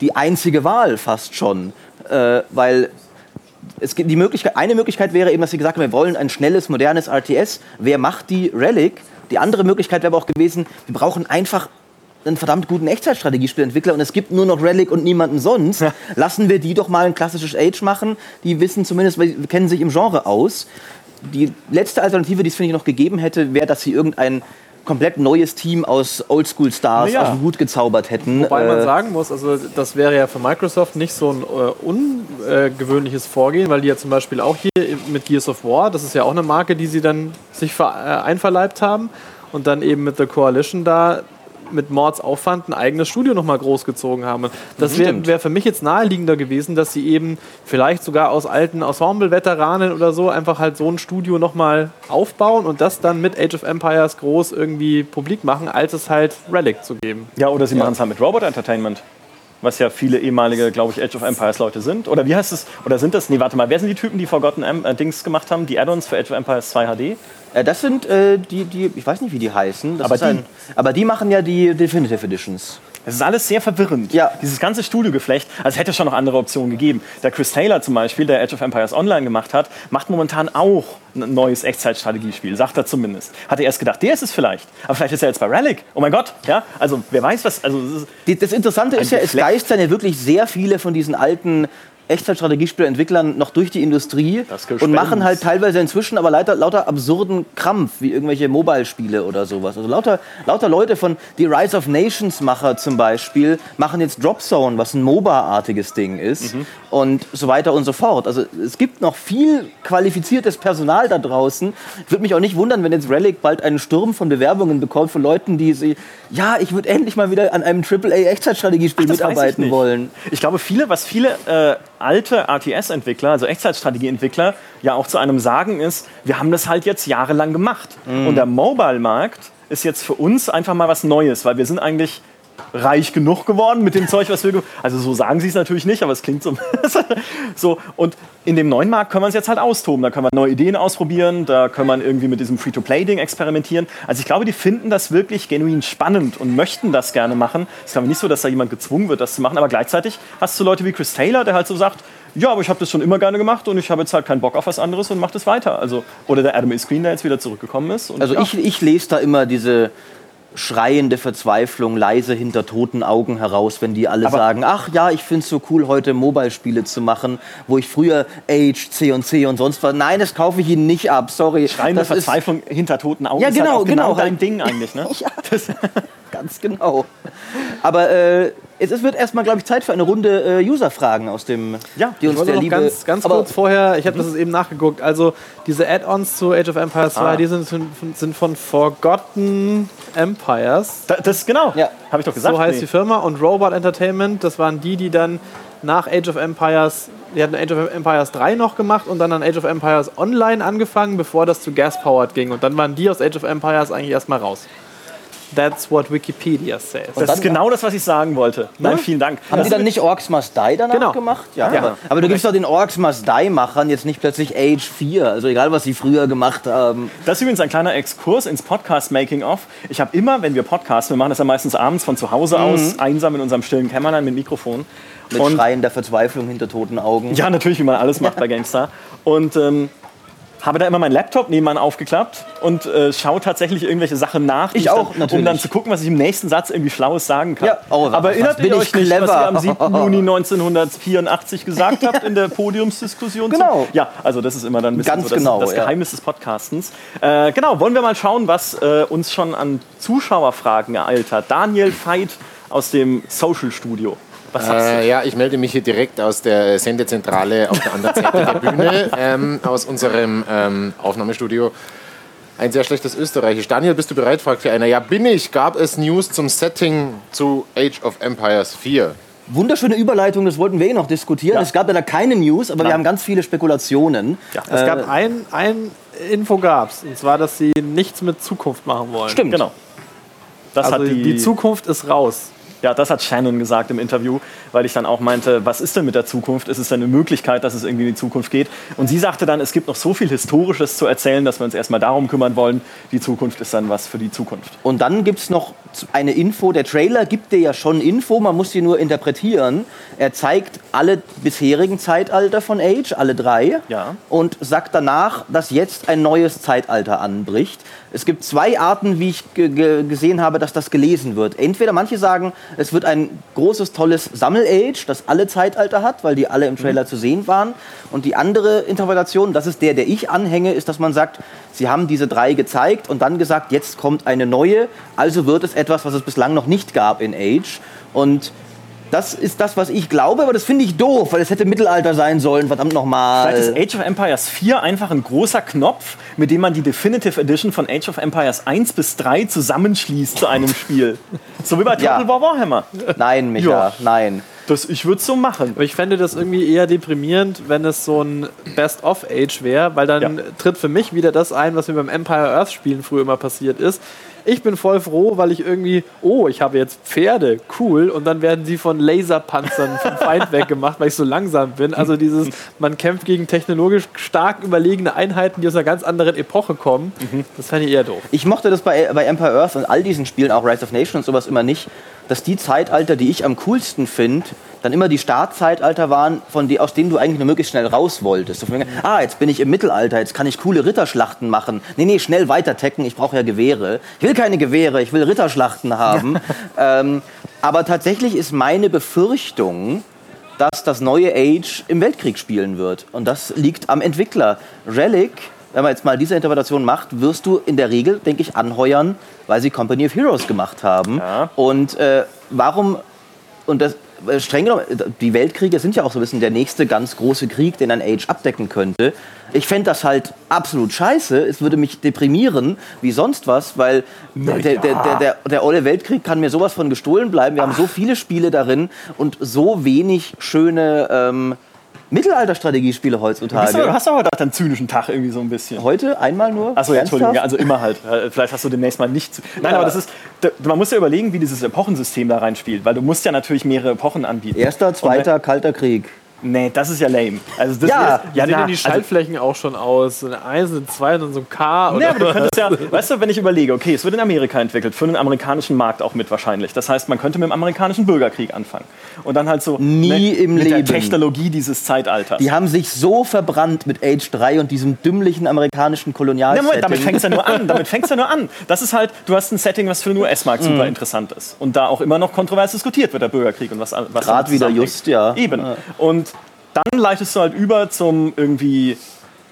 S1: die einzige Wahl fast schon? Äh, weil es gibt die Möglichkeit, eine Möglichkeit wäre eben, dass sie gesagt haben, wir wollen ein schnelles, modernes RTS. Wer macht die Relic? Die andere Möglichkeit wäre aber auch gewesen, wir brauchen einfach einen verdammt guten Echtzeitstrategiespielentwickler und es gibt nur noch Relic und niemanden sonst. Lassen wir die doch mal ein klassisches Age machen. Die wissen zumindest, weil sie kennen sich im Genre aus. Die letzte Alternative, die es finde ich noch gegeben hätte, wäre, dass sie irgendein komplett neues Team aus Oldschool-Stars
S3: ja.
S1: aus dem Hut gezaubert hätten.
S2: Wobei man
S1: Äh,
S2: sagen muss, also das wäre ja für Microsoft nicht so ein äh, ungewöhnliches Vorgehen, weil die ja zum Beispiel auch hier mit Gears of War, das ist ja auch eine Marke, die sie dann sich äh, einverleibt haben und dann eben mit The Coalition da mit Mords Aufwand ein eigenes Studio nochmal großgezogen haben. Das wäre
S1: Stimmt.
S2: wär für mich jetzt naheliegender gewesen, dass sie eben vielleicht sogar aus alten Ensemble-Veteranen oder so einfach halt so ein Studio nochmal aufbauen und das dann mit Age of Empires groß irgendwie publik machen, als es halt Relic zu geben.
S3: ja, oder sie machen es halt mit Robot Entertainment. Was ja viele ehemalige, glaube ich, Age of Empires Leute sind. Oder wie heißt es? Oder sind das? Nee, warte mal, wer sind die Typen, die Forgotten Em äh, Dings gemacht haben? Die Add-ons für Age of Empires 2 HD?
S1: Äh, das sind äh, die, die, ich weiß nicht, wie die heißen. Das
S3: Aber die-
S1: ein, aber die machen ja die Definitive Editions.
S3: Es ist alles sehr verwirrend.
S1: Ja.
S3: Dieses ganze Studiogeflecht, also es hätte schon noch andere Optionen gegeben. Der Chris Taylor zum Beispiel, der Age of Empires Online gemacht hat, macht momentan auch ein neues Echtzeitstrategiespiel, sagt er zumindest. Hatte erst gedacht, der ist es vielleicht. Aber vielleicht ist er jetzt bei Relic. Oh mein Gott, ja. Also wer weiß was. Also es
S1: Die, das Interessante ist ja, es
S3: Geflecht.
S1: geistern ja wirklich sehr viele von diesen alten Echtzeitstrategiespielentwicklern noch durch die Industrie und machen halt teilweise inzwischen aber lauter, lauter absurden Krampf, wie irgendwelche Mobile-Spiele oder sowas. Also lauter, lauter Leute von die Rise of Nations-Macher zum Beispiel machen jetzt Drop Zone, was ein MOBA-artiges Ding ist
S3: Mhm.
S1: und so weiter und so fort. Also es gibt noch viel qualifiziertes Personal da draußen. Ich würde mich auch nicht wundern, wenn jetzt Relic bald einen Sturm von Bewerbungen bekommt von Leuten, die sie, ja, ich würde endlich mal wieder an einem AAA-Echtzeitstrategiespiel
S3: ich
S1: mitarbeiten
S3: nicht.
S1: wollen.
S3: Ich glaube, viele, was viele äh, alte RTS-Entwickler, also Echtzeitstrategieentwickler, ja auch zu einem sagen ist, wir haben das halt jetzt jahrelang gemacht.
S1: Mhm.
S3: Und der Mobile-Markt ist jetzt für uns einfach mal was Neues, weil wir sind eigentlich reich genug geworden mit dem Zeug, was wir... Also so sagen sie es natürlich nicht, aber es klingt so. so. Und in dem neuen Markt können wir es jetzt halt austoben. Da können wir neue Ideen ausprobieren, da können wir irgendwie mit diesem Free-to-Play-Ding experimentieren. Also ich glaube, die finden das wirklich genuin spannend und möchten das gerne machen. Es ist glaube ich nicht so, dass da jemand gezwungen wird, das zu machen, aber gleichzeitig hast du Leute wie Chris Taylor, der halt so sagt, ja, aber ich habe das schon immer gerne gemacht und ich habe jetzt halt keinen Bock auf was anderes und mache das weiter. Also, oder der Adam Iscreen, der jetzt wieder zurückgekommen ist.
S1: Also
S3: ja.
S1: ich, ich lese da immer diese schreiende Verzweiflung leise hinter toten Augen heraus, wenn die alle
S3: Aber-
S1: sagen, ach ja, ich finde es so cool, heute Mobile-Spiele zu machen, wo ich früher Age, C und C und sonst was. Nein, das kaufe ich Ihnen nicht ab, sorry.
S3: Schreiende Verzweiflung hinter toten Augen
S1: Ja,
S3: ist halt
S1: genau,
S3: genau,
S1: genau.
S3: dein Ding eigentlich. Ne?
S1: Ja, ganz genau. Aber äh, es, wird erstmal, glaube ich, Zeit für eine Runde äh, User-Fragen aus dem,
S3: Ja,
S1: die uns der liebe...
S2: ganz, ganz kurz vorher, ich habe das eben nachgeguckt, also diese Add-ons zu Age of Empires 2,
S3: Ah.
S2: die sind, von- sind von Forgotten Empires.
S3: Da, das genau.
S1: Ja.
S3: Habe ich doch gesagt.
S2: so heißt
S3: Nee.
S2: die Firma. Und Robot Entertainment, das waren die, die dann nach Age of Empires, die hatten Age of Empires 3 noch gemacht und dann an Age of Empires Online angefangen, bevor das zu Gas-Powered ging. Und dann waren die aus Age of Empires eigentlich erstmal raus. That's what Wikipedia says.
S3: Das
S1: dann-
S3: ist genau das, was ich sagen wollte. Nein, vielen Dank.
S1: Haben die dann nicht Orcs Must Die danach
S2: Genau.
S1: gemacht? Ja,
S2: Ja.
S1: Aber, aber du gibst doch den Orcs Must Die-Machern jetzt nicht plötzlich Age 4. Also egal, was sie früher gemacht haben.
S3: Das ist übrigens ein kleiner Exkurs ins Podcast-Making-of. Ich habe immer, wenn wir podcasten, wir machen das ja meistens abends von zu Hause aus, einsam in unserem stillen Kämmerlein mit Mikrofon.
S1: Mit
S3: Und
S1: Schreien der Verzweiflung hinter toten Augen.
S3: Ja, natürlich, wie man alles macht bei GameStar. Und ähm, habe da immer meinen Laptop nebenan aufgeklappt und äh, schaue tatsächlich irgendwelche Sachen nach,
S1: Ich
S3: dann,
S1: auch, natürlich.
S3: um dann zu gucken, was ich im nächsten Satz irgendwie Schlaues sagen kann.
S1: Ja, oh,
S3: Aber erinnert ihr euch nicht, was
S1: clever.
S3: ihr am 7. Juni 1984 gesagt habt in der Podiumsdiskussion?
S1: Genau.
S3: Ja, also das ist immer dann ein bisschen
S1: Ganz
S3: so das,
S1: genau,
S3: das
S1: ja.
S3: Geheimnis des Podcastens. Äh, genau, wollen wir mal schauen, was äh, uns schon an Zuschauerfragen ereilt hat. Daniel Veit aus dem Social Studio.
S4: Äh, ja, ich melde mich hier direkt aus der Sendezentrale auf der anderen Seite der Bühne, ähm, aus unserem ähm, Aufnahmestudio. Ein sehr schlechtes Österreichisch. Daniel, bist du bereit? fragte einer. Ja, bin ich. Gab es News zum Setting zu Age of Empires 4?
S1: Wunderschöne Überleitung, das wollten wir eh noch diskutieren.
S3: Ja.
S1: Es gab leider keine News, aber wir
S3: Nein.
S1: haben ganz viele Spekulationen.
S3: Ja,
S2: Es gab ein, ein Info gab's, und zwar, dass sie nichts mit Zukunft machen wollen.
S1: Stimmt.
S3: Genau. Das
S2: Also
S3: hat
S2: die,
S3: die,
S2: Zukunft ist raus.
S3: Ja, das hat Shannon gesagt im Interview, weil ich dann auch meinte, was ist denn mit der Zukunft? Ist es denn eine Möglichkeit, dass es irgendwie in die Zukunft geht? Und sie sagte dann, es gibt noch so viel Historisches zu erzählen, dass wir uns erstmal darum kümmern wollen. Die Zukunft ist dann was für die Zukunft.
S1: Und dann gibt es noch eine Info. Der Trailer gibt dir ja schon Info, man muss sie nur interpretieren. Er zeigt alle bisherigen Zeitalter von Age, alle drei.
S3: Ja.
S1: Und sagt danach, dass jetzt ein neues Zeitalter anbricht. Es gibt zwei Arten, wie ich ge ge gesehen habe, dass das gelesen wird. Entweder manche sagen, es wird ein großes, tolles Sammel-Age, das alle Zeitalter hat, weil die alle im Trailer zu sehen waren. Und die andere Interpretation, das ist der, der ich anhänge, ist, dass man sagt, sie haben diese drei gezeigt und dann gesagt, jetzt kommt eine neue. Also wird es etwas, was es bislang noch nicht gab in Age. Und das ist das, was ich glaube, aber das finde ich doof, weil es hätte Mittelalter sein sollen, verdammt nochmal.
S3: Vielleicht ist Age of Empires 4 einfach ein großer Knopf, mit dem man die Definitive Edition von Age of Empires 1 bis 3 zusammenschließt zu einem Spiel. So wie bei Total
S1: Ja.
S3: War Warhammer.
S1: Nein, Micha,
S3: Ja.
S1: nein.
S3: Das, ich würde es so machen.
S2: Aber ich fände das irgendwie eher deprimierend, wenn es so ein Best-of-Age wäre, weil dann
S3: Ja.
S2: tritt für mich wieder das ein, was mir beim Empire Earth Spielen früher immer passiert ist. Ich bin voll froh, weil ich irgendwie, oh, ich habe jetzt Pferde, cool, und dann werden sie von Laserpanzern vom Feind weggemacht, weil ich so langsam bin. Also dieses, man kämpft gegen technologisch stark überlegene Einheiten, die aus einer ganz anderen Epoche kommen. Das fände ich eher doof.
S1: Ich mochte das bei, bei Empire Earth und all diesen Spielen, auch Rise of Nations und sowas immer nicht, dass die Zeitalter, die ich am coolsten finde, dann immer die Startzeitalter waren, von die, aus denen du eigentlich nur möglichst schnell raus wolltest. So ah, jetzt bin ich im Mittelalter, jetzt kann ich coole Ritterschlachten machen. Nee, nee, schnell weiter tecken, ich brauche ja Gewehre. Ich will keine Gewehre, ich will Ritterschlachten haben. ähm, aber tatsächlich ist meine Befürchtung, dass das neue Age im Weltkrieg spielen wird. Und das liegt am Entwickler. Relic, wenn man jetzt mal diese Interpretation macht, wirst du in der Regel, denke ich, anheuern, weil sie Company of Heroes gemacht haben.
S3: Ja.
S1: Und äh, warum, und das, streng genommen, die Weltkriege sind ja auch so ein bisschen der nächste ganz große Krieg, den ein Age abdecken könnte. Ich fände das halt absolut scheiße. Es würde mich deprimieren wie sonst was, weil der, der, der, der, der olle Weltkrieg kann mir sowas von gestohlen bleiben. Wir haben so viele Spiele darin und so wenig schöne ähm, Mittelalterstrategiespiele heutzutage.
S3: Du, hast aber heute einen zynischen Tag irgendwie so ein bisschen.
S1: Heute einmal nur?
S3: Achso, ja, Entschuldigung, ja, also immer halt. Äh, Vielleicht hast du demnächst mal nicht zu. Nein,
S1: Ja.
S3: aber das ist. Man muss ja überlegen, wie dieses Epochensystem da reinspielt, weil du musst ja natürlich mehrere Epochen anbieten.
S1: Erster,
S3: Und
S1: zweiter, kalter Krieg.
S3: Nee, das ist ja lame. Also das
S1: Ja,
S3: ist,
S2: Ja, sehen
S3: na,
S2: denn die
S3: also,
S2: Schaltflächen auch schon aus? So eine 1, eine 2 und dann so ein K? Oder
S3: Nee, aber du könntest ja, weißt du, wenn ich überlege, okay, es wird in Amerika entwickelt, für den amerikanischen Markt auch mit wahrscheinlich. Das heißt, man könnte mit dem amerikanischen Bürgerkrieg anfangen. Und dann halt so
S1: Nie im
S3: mit der
S1: Leben.
S3: Technologie dieses Zeitalters.
S1: Die haben sich so verbrannt mit Age 3 und diesem dümmlichen amerikanischen
S3: Ja,
S1: Kolonialsetting.
S3: Moment, damit fängt's ja nur an. Damit fängt's ja nur an. Das ist halt, du hast ein Setting, was für den US-Markt super interessant ist. Und da auch immer noch kontrovers diskutiert wird, der Bürgerkrieg und was, was damit
S1: wieder just, ja.
S3: Eben. Und dann leitest du halt über zum irgendwie,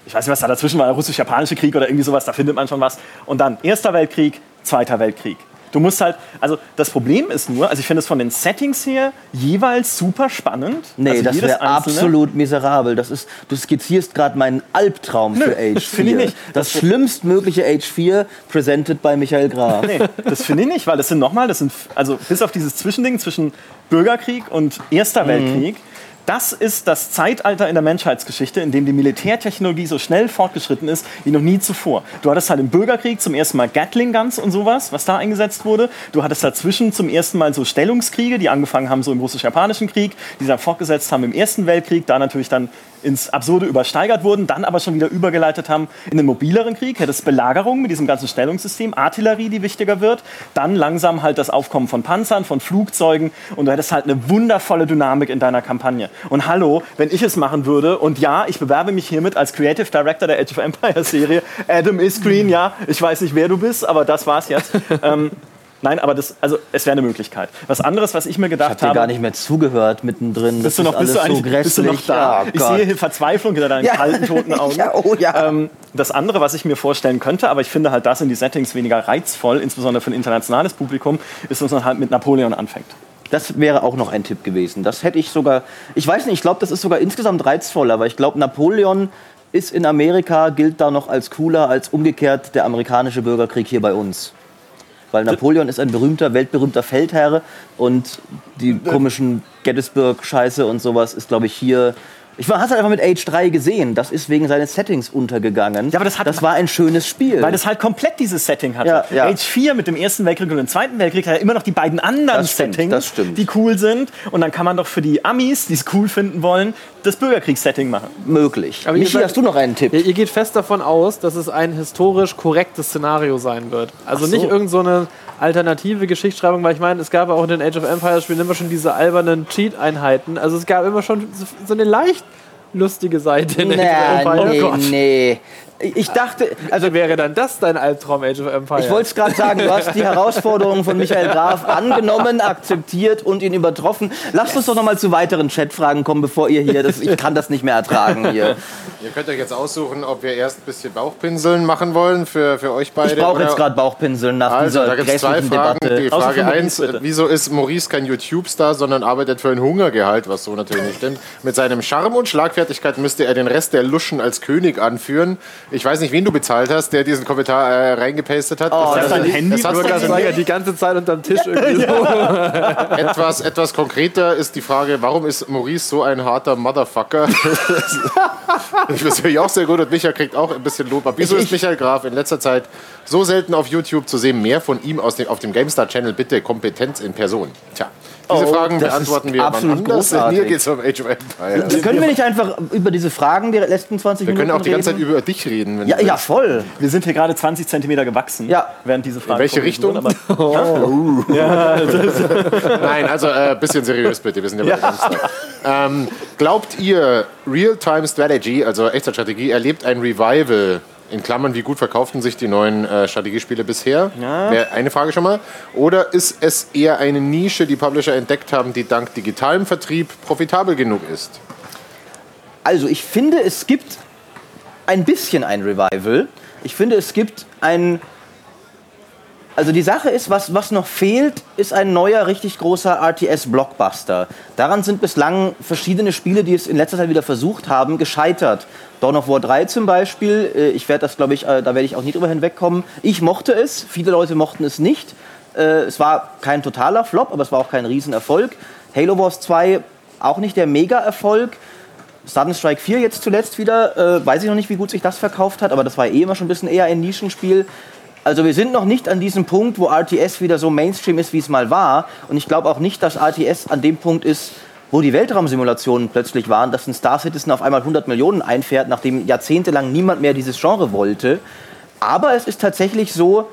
S3: ich weiß nicht, was da dazwischen war, der russisch-japanische Krieg oder irgendwie sowas, da findet man schon was. Und dann Erster Weltkrieg, Zweiter Weltkrieg. Du musst halt, also das Problem ist nur, also ich finde es von den Settings her jeweils super spannend.
S1: Nee,
S3: also
S1: das wäre absolut miserabel. Das ist, du skizzierst gerade meinen Albtraum für Age 4.
S3: finde ich nicht.
S1: Das schlimmstmögliche Age 4, presented bei Michael Graf.
S3: Nee, das finde ich nicht, weil das sind nochmal, das sind, also bis auf dieses Zwischending zwischen Bürgerkrieg und Erster Weltkrieg, das ist das Zeitalter in der Menschheitsgeschichte, in dem die Militärtechnologie so schnell fortgeschritten ist wie noch nie zuvor. Du hattest halt im Bürgerkrieg zum ersten Mal Gatling Guns und sowas, was da eingesetzt wurde. Du hattest dazwischen zum ersten Mal so Stellungskriege, die angefangen haben so im russisch-japanischen Krieg, die dann fortgesetzt haben im Ersten Weltkrieg, da natürlich dann ins Absurde übersteigert wurden, dann aber schon wieder übergeleitet haben in den mobileren Krieg, hättest Belagerung mit diesem ganzen Stellungssystem, Artillerie, die wichtiger wird, dann langsam halt das Aufkommen von Panzern, von Flugzeugen und du hättest halt eine wundervolle Dynamik in deiner Kampagne. Und hallo, wenn ich es machen würde und ja, ich bewerbe mich hiermit als Creative Director der Age of Empires Serie, Adam Iskreen, ja, ich weiß nicht, wer du bist, aber das war's jetzt. ähm, Nein, aber das, also es wäre eine Möglichkeit. Was anderes, was ich mir
S1: Ich
S3: gedacht
S1: hab dir
S3: habe.
S1: gar nicht mehr zugehört mittendrin.
S3: Bist du
S1: Das
S3: noch,
S1: ist
S3: bist du
S1: alles
S3: eigentlich,
S1: so
S3: bist du noch da?
S1: Ja,
S3: ich
S1: Gott.
S3: sehe hier Verzweiflung hinter deinen
S1: Ja.
S3: kalten, toten Augen.
S1: Ja, oh ja.
S3: Ähm, das andere, was ich mir vorstellen könnte, aber ich finde halt, das sind die Settings weniger reizvoll, insbesondere für ein internationales Publikum, ist, dass man halt mit Napoleon anfängt.
S1: Das wäre auch noch ein Tipp gewesen. Das hätte ich sogar. Ich weiß nicht, ich glaube, das ist sogar insgesamt reizvoll, aber ich glaube, Napoleon ist in Amerika, gilt da noch als cooler als umgekehrt der amerikanische Bürgerkrieg hier bei uns. Weil Napoleon ist ein berühmter, weltberühmter Feldherr und die komischen Gettysburg-Scheiße und sowas ist, glaube ich, hier. Ich war, hast halt einfach mit Age 3 gesehen. Das ist wegen seines Settings untergegangen.
S3: Ja, aber das hat-
S1: das war ein schönes Spiel.
S3: Weil das halt komplett dieses Setting hatte.
S1: Ja, ja.
S3: Age 4 mit dem Ersten Weltkrieg und dem Zweiten Weltkrieg hat ja immer noch die beiden anderen
S1: Das stimmt,
S3: Settings,
S1: das stimmt.
S3: die cool sind. Und dann kann man doch für die Amis, die es cool finden wollen, das Bürgerkriegssetting machen.
S1: möglich.
S2: Aber
S1: Michi,
S2: seid-
S1: hast du noch einen Tipp?
S2: Ihr, ihr geht fest davon aus, dass es ein historisch korrektes Szenario sein wird. Also
S3: so.
S2: nicht irgend so eine alternative Geschichtsschreibung, weil ich meine, es gab auch in den Age of Empires Spielen immer schon diese albernen Cheat-Einheiten. Also es gab immer schon so- so eine leicht lustige Seite in Age of
S1: Na,
S2: Empires.
S1: nee,
S2: Oh Gott.
S1: nee. Ich dachte,
S2: Also wäre dann das dein Albtraum Age of Empires?
S1: Ich wollte es gerade sagen, du hast die Herausforderung von Michael Graf angenommen, akzeptiert und ihn übertroffen. Lasst uns doch noch mal zu weiteren Chatfragen kommen, bevor ihr hier, das, ich kann das nicht mehr ertragen hier.
S4: Ihr könnt euch jetzt aussuchen, ob wir erst ein bisschen Bauchpinseln machen wollen für, für euch beide.
S1: Ich brauche jetzt gerade Bauchpinseln nach
S4: Also,
S1: dieser
S4: da gibt es zwei Fragen.
S1: Debatte.
S4: Die Frage
S3: für Maurice,
S4: 1,
S3: bitte.
S4: wieso ist Maurice kein YouTube-Star, sondern arbeitet für ein Hungergehalt, was so natürlich nicht stimmt. Mit seinem Charme und Schlagfertigkeit müsste er den Rest der Luschen als König anführen. Ich weiß nicht, wen du bezahlt hast, der diesen Kommentar äh, reingepastet hat.
S1: Oh,
S3: das
S4: hat-
S3: dein Handy?
S4: das
S2: gerade sagen, ja, die ganze Zeit unterm Tisch irgendwie so.
S4: etwas, etwas konkreter ist die Frage, warum ist Maurice so ein harter Motherfucker? ich weiß natürlich auch sehr gut und Michael kriegt auch ein bisschen Lob. Aber wieso ist Michael Graf in letzter Zeit so selten auf YouTube zu sehen? Mehr von ihm aus dem, auf dem GameStar-Channel, bitte Kompetenz in Person. Tja, diese
S1: Oh,
S4: Fragen beantworten wir wann
S1: absolut
S4: anders.
S1: großartig.
S4: Mir geht es um Age of Empires.
S1: Können wir nicht einfach über diese Fragen der letzten 20
S4: Wir
S1: Minuten
S4: können auch die ganze Zeit
S1: reden?
S4: über dich reden. Wenn
S1: Ja,
S4: du
S1: ja, voll.
S3: Wir sind hier gerade 20 Zentimeter gewachsen,
S1: Ja.
S3: während diese Frage
S4: In welche Richtung?
S3: wurde, aber-
S4: Nein, also ein äh, bisschen seriös bitte, wir sind ja bei der GameStar. Ähm, glaubt ihr, Real-Time Strategy, also Echtzeitstrategie, erlebt ein Revival? In Klammern, wie gut verkauften sich die neuen äh, Strategiespiele bisher? Wäre eine Frage schon mal. Oder ist es eher eine Nische, die Publisher entdeckt haben, die dank digitalem Vertrieb profitabel genug ist?
S1: Also ich finde, es gibt ein bisschen ein Revival. Ich finde, es gibt ein... Also die Sache ist, was, was noch fehlt, ist ein neuer, richtig großer RTS-Blockbuster. Daran sind bislang verschiedene Spiele, die es in letzter Zeit wieder versucht haben, gescheitert. Dawn of War 3 zum Beispiel, äh, ich werde das, glaube ich, äh, da werde ich auch nie drüber hinwegkommen. Ich mochte es, viele Leute mochten es nicht. Äh, Es war kein totaler Flop, aber es war auch kein Riesenerfolg. Halo Wars 2 auch nicht der Mega-Erfolg. Sudden Strike 4 jetzt zuletzt wieder, äh, weiß ich noch nicht, wie gut sich das verkauft hat, aber das war eh immer schon ein bisschen eher ein Nischenspiel. Also wir sind noch nicht an diesem Punkt, wo RTS wieder so Mainstream ist, wie es mal war. Und ich glaube auch nicht, dass RTS an dem Punkt ist, wo die Weltraumsimulationen plötzlich waren, dass ein Star Citizen auf einmal 100 Millionen einfährt, nachdem jahrzehntelang niemand mehr dieses Genre wollte. Aber es ist tatsächlich so,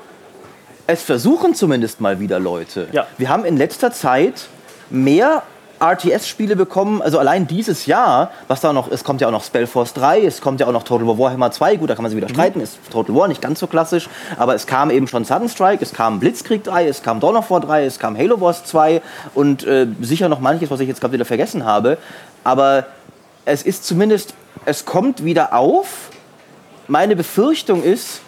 S1: es versuchen zumindest mal wieder Leute.
S3: Ja.
S1: Wir haben in letzter Zeit mehr RTS-Spiele bekommen, also allein dieses Jahr, was da noch, es kommt ja auch noch Spellforce 3, es kommt ja auch noch Total War Warhammer 2, gut, da kann man sich wieder streiten, ist Total War nicht ganz so klassisch, aber es kam eben schon Sudden Strike, es kam Blitzkrieg 3, es kam Dawn of War 3, es kam Halo Wars 2 und äh, sicher noch manches, was ich jetzt gerade wieder vergessen habe, aber es ist zumindest, es kommt wieder auf. Meine Befürchtung ist,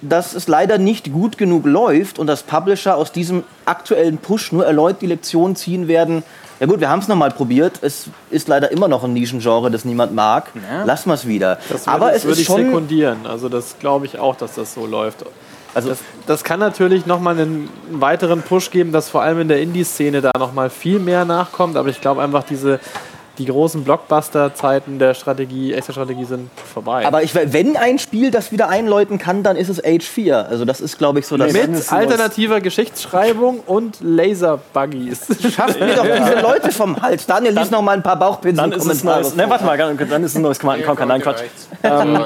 S1: dass es leider nicht gut genug läuft und dass Publisher aus diesem aktuellen Push nur erneut die Lektion ziehen werden. Ja gut, wir haben es nochmal probiert. Es ist leider immer noch ein Nischengenre, das niemand mag.
S3: Ja.
S1: Lassen wir es wieder.
S2: Das
S1: Aber
S2: würde,
S1: es
S2: würde
S1: ist
S2: ich
S1: schon
S2: sekundieren. Also das glaube ich auch, dass das so läuft. Also das, das kann natürlich nochmal einen weiteren Push geben, dass vor allem in der Indie-Szene da nochmal viel mehr nachkommt. Aber ich glaube einfach, diese, die großen Blockbuster-Zeiten der Strategie, echter Strategie sind vorbei.
S1: Aber ich, wenn ein Spiel das wieder einläuten kann, dann ist es Age 4. Also das ist, glaube ich, so das.
S2: mit alternativer Geschichtsschreibung und Laser-Buggies.
S1: Schafft mir doch diese Leute vom Hals. Daniel, lies noch mal ein paar Bauchpinsel.
S3: Dann ist es neues. Ne, warte mal, dann ist es ein neues Command Conquer. Nein, Quatsch. Ähm,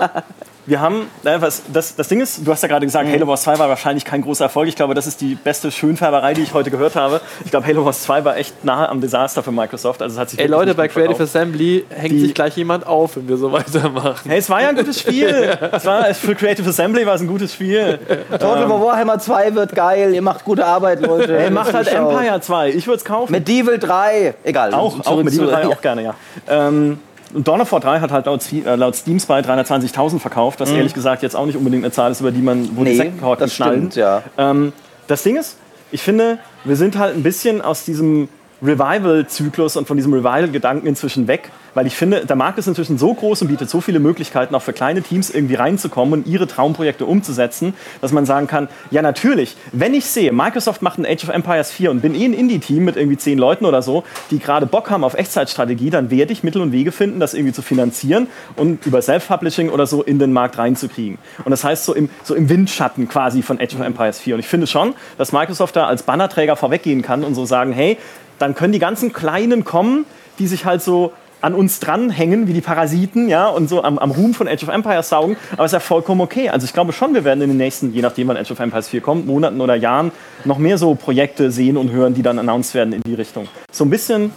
S3: wir haben, was, das, das Ding ist, du hast ja gerade gesagt, Halo Wars 2 war wahrscheinlich kein großer Erfolg. Ich glaube, das ist die beste Schönfärberei, die ich heute gehört habe. Ich glaube, Halo Wars 2 war echt nahe am Desaster für Microsoft. Also es hat sich
S2: Ey Leute, bei Creative
S3: verkauft.
S2: Assembly hängt
S3: Die-
S2: sich gleich jemand auf, wenn wir so weitermachen.
S3: Hey, es war ja ein gutes Spiel. es war, für Creative Assembly war es ein gutes Spiel.
S1: Total War Warhammer 2 wird geil. Ihr macht gute Arbeit, Leute.
S3: Ey, macht halt. Empire 2. Ich würde es kaufen.
S1: Medieval 3. Egal.
S3: auch, auch Evil 3
S1: ja.
S3: auch gerne, ja. Ähm, und Dawn of War 3 hat halt laut, äh, laut Steam Spy 320.000 verkauft, was ehrlich gesagt jetzt auch nicht unbedingt eine Zahl ist, über die man, wo die
S1: Nee,
S3: Sektenkorken
S1: das
S3: schnallen.
S1: stimmt, ja.
S3: Ähm, das Ding ist, ich finde, wir sind halt ein bisschen aus diesem Revival-Zyklus und von diesem Revival-Gedanken inzwischen weg, weil ich finde, der Markt ist inzwischen so groß und bietet so viele Möglichkeiten, auch für kleine Teams irgendwie reinzukommen und ihre Traumprojekte umzusetzen, dass man sagen kann, ja natürlich, wenn ich sehe, Microsoft macht ein Age of Empires 4 und bin eh ein Indie-Team mit irgendwie zehn Leuten oder so, die gerade Bock haben auf Echtzeitstrategie, dann werde ich Mittel und Wege finden, das irgendwie zu finanzieren und über Self-Publishing oder so in den Markt reinzukriegen. Und das heißt so im, so im Windschatten quasi von Age of Empires 4. Und ich finde schon, dass Microsoft da als Bannerträger vorweggehen kann und so sagen, hey, dann können die ganzen Kleinen kommen, die sich halt so an uns dranhängen, wie die Parasiten, ja, und so am, am Ruhm von Age of Empires saugen. Aber ist ja vollkommen okay. Also ich glaube schon, wir werden in den nächsten, je nachdem wann Age of Empires 4 kommt, Monaten oder Jahren, noch mehr so Projekte sehen und hören, die dann announced werden in die Richtung. So ein bisschen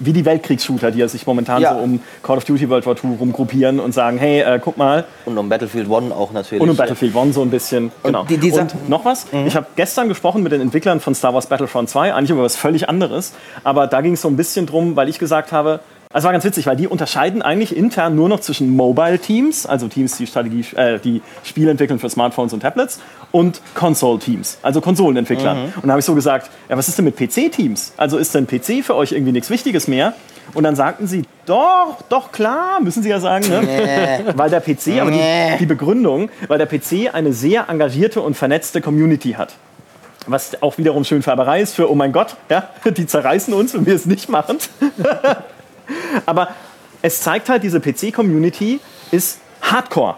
S3: wie die Weltkriegsshooter, die sich momentan
S1: Ja.
S3: so um Call of Duty World War II rumgruppieren und sagen, hey, äh, guck mal,
S1: Und um Battlefield 1 auch natürlich.
S3: und um Battlefield One so ein bisschen. Genau.
S1: die- die
S3: und noch was? Ich habe gestern gesprochen mit den Entwicklern von Star Wars Battlefront 2, eigentlich über was völlig anderes. Aber da ging es so ein bisschen drum, weil ich gesagt habe, also war ganz witzig, weil die unterscheiden eigentlich intern nur noch zwischen Mobile-Teams, also Teams, die, Strategie, äh, die Spiele entwickeln für Smartphones und Tablets, und Console-Teams, also Konsolenentwickler. Und da habe ich so gesagt, ja, was ist denn mit PC-Teams? Also ist denn PC für euch irgendwie nichts Wichtiges mehr? Und dann sagten sie, doch, doch, klar, müssen sie ja sagen, ne? weil der PC, aber die, die Begründung, weil der PC eine sehr engagierte und vernetzte Community hat. Was auch wiederum schön Färberei ist für, oh mein Gott, ja, die zerreißen uns, wenn wir es nicht machen. Aber es zeigt halt, diese PC-Community ist Hardcore.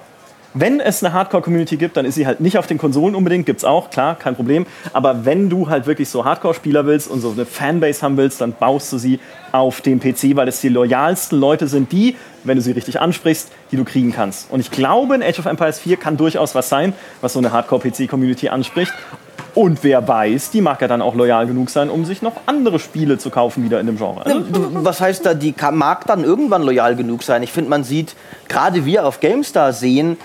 S3: Wenn es eine Hardcore-Community gibt, dann ist sie halt nicht auf den Konsolen unbedingt, gibt's auch, klar, kein Problem. Aber wenn du halt wirklich so Hardcore-Spieler willst und so eine Fanbase haben willst, dann baust du sie auf dem PC, weil es die loyalsten Leute sind, die, wenn du sie richtig ansprichst, die du kriegen kannst. Und ich glaube, in Age of Empires 4 kann durchaus was sein, was so eine Hardcore-PC-Community anspricht. Und wer weiß, die mag ja dann auch loyal genug sein, um sich noch andere Spiele zu kaufen wieder in dem Genre. Also,
S1: Was heißt da, die mag dann irgendwann loyal genug sein? Ich finde, man sieht, gerade wir auf GameStar sehen,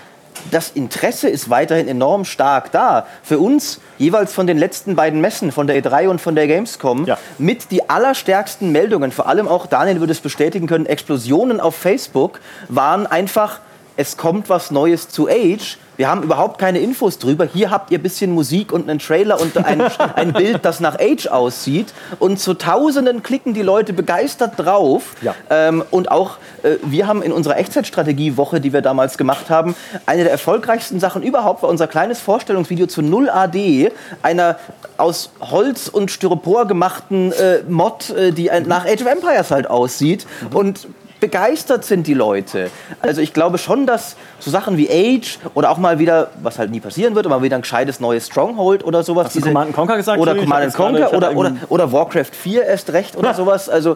S1: das Interesse ist weiterhin enorm stark da. Für uns, jeweils von den letzten beiden Messen, von der E3 und von der Gamescom,
S3: Ja.
S1: mit die allerstärksten Meldungen, vor allem auch Daniel würde es bestätigen können, Explosionen auf Facebook, waren einfach, es kommt was Neues zu Age. Wir haben überhaupt keine Infos drüber. Hier habt ihr ein bisschen Musik und einen Trailer und ein, ein Bild, das nach Age aussieht. Und zu Tausenden klicken die Leute begeistert drauf.
S3: Ja.
S1: Ähm, und auch äh, wir haben in unserer Echtzeitstrategie-Woche, die wir damals gemacht haben, eine der erfolgreichsten Sachen überhaupt war unser kleines Vorstellungsvideo zu 0 AD, einer aus Holz und Styropor gemachten äh, Mod, äh, die ein, nach Age of Empires halt aussieht. Und begeistert sind die Leute. Also ich glaube schon, dass so Sachen wie Age oder auch mal wieder, was halt nie passieren wird, aber mal wieder ein gescheites neues Stronghold oder sowas.
S3: Hast du Command Conquer gesagt?
S1: Oder Command Conquer oder, oder, oder Warcraft 4 erst recht oder sowas. Also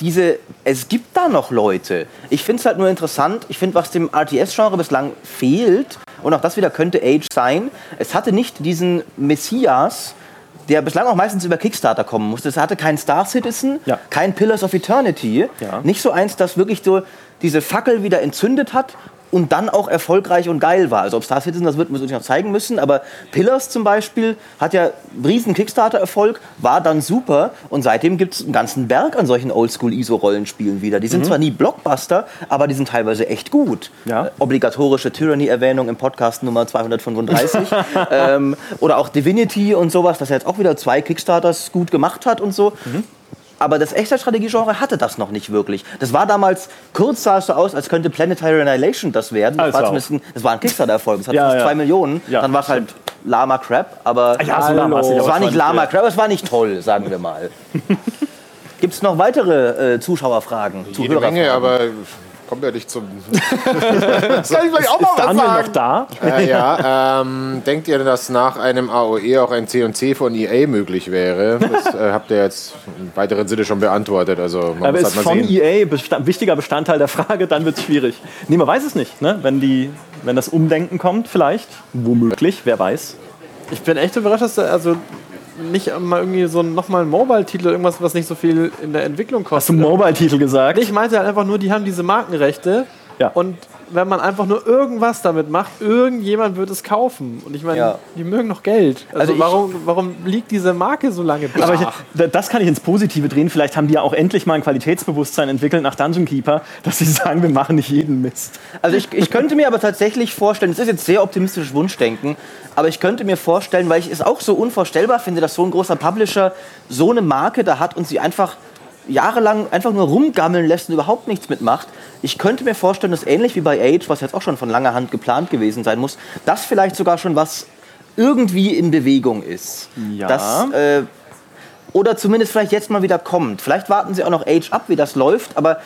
S1: diese, es gibt da noch Leute. Ich finde es halt nur interessant. Ich finde, was dem RTS-Genre bislang fehlt, und auch das wieder könnte Age sein, es hatte nicht diesen Messias, der bislang auch meistens über Kickstarter kommen musste. Es hatte keinen Star Citizen,
S3: Ja.
S1: kein Pillars of Eternity.
S3: Ja.
S1: Nicht so eins, das wirklich so diese Fackel wieder entzündet hat und dann auch erfolgreich und geil war. Also ob Star Citizen das wird, wir uns noch zeigen müssen, aber Pillars zum Beispiel hat ja riesen Kickstarter-Erfolg, war dann super und seitdem gibt es einen ganzen Berg an solchen Oldschool-ISO-Rollenspielen wieder. Die sind zwar nie Blockbuster, aber die sind teilweise echt gut.
S3: Ja.
S1: Äh, obligatorische Tyranny-Erwähnung im Podcast Nummer 235. ähm, oder auch Divinity und sowas, das jetzt auch wieder zwei Kickstarters gut gemacht hat und so. Aber das Echtzeitstrategie-Genre hatte das noch nicht wirklich. Das war damals, kurz sah es so aus, als könnte Planetary Annihilation das werden. Das,
S3: Also
S1: war, zumindest ein, das war ein Kickstarter-Erfolg. Das hat
S3: Ja,
S1: fast
S3: ja.
S1: zwei Millionen.
S3: Ja,
S1: Dann war es halt Lama Crap, aber
S3: Ja, so Lama
S1: es
S3: aber
S1: war
S3: es
S1: nicht Lama Crap, aber es war nicht toll, sagen wir mal. Gibt es noch weitere äh, Zuschauerfragen?
S4: Jede Menge, aber kommt ja nicht zum. das kann ich vielleicht auch mal
S3: Ist Daniel noch da?
S4: Äh, ja, ähm, denkt ihr, dass nach einem AOE auch ein C&C von EA möglich wäre? Das äh, habt ihr jetzt im weiteren Sinne schon beantwortet. Also man
S3: Aber
S4: muss
S3: ist
S4: halt mal
S3: von
S4: sehen.
S3: EA besta wichtiger Bestandteil der Frage, dann wird es schwierig. Nee, man weiß es nicht, ne? wenn, die, wenn das Umdenken kommt, vielleicht. Womöglich, wer weiß.
S2: Ich bin echt überrascht, dass da also nicht mal irgendwie so nochmal ein Mobile-Titel, irgendwas, was nicht so viel in der Entwicklung kostet.
S3: Zum Mobile-Titel gesagt.
S2: Ich meinte halt einfach nur, die haben diese Markenrechte.
S3: Ja.
S2: Und wenn man einfach nur irgendwas damit macht, irgendjemand wird es kaufen. Und ich meine,
S1: Ja.
S2: die mögen noch Geld. Also,
S1: Also ich-
S2: warum, warum liegt diese Marke so lange brach?
S3: Aber ich, da- das kann ich ins Positive drehen. Vielleicht haben die ja auch endlich mal ein Qualitätsbewusstsein entwickelt nach Dungeon Keeper, dass sie sagen, wir machen nicht jeden Mist.
S1: Also ich, ich könnte mir aber tatsächlich vorstellen, es ist jetzt sehr optimistisches Wunschdenken, aber ich könnte mir vorstellen, weil ich es auch so unvorstellbar finde, dass so ein großer Publisher so eine Marke da hat und sie einfach jahrelang einfach nur rumgammeln lässt und überhaupt nichts mitmacht. Ich könnte mir vorstellen, dass ähnlich wie bei Age, was jetzt auch schon von langer Hand geplant gewesen sein muss, das vielleicht sogar schon was irgendwie in Bewegung ist.
S3: Ja.
S1: Das, äh, oder zumindest vielleicht jetzt mal wieder kommt. Vielleicht warten sie auch noch Age ab, wie das läuft, aber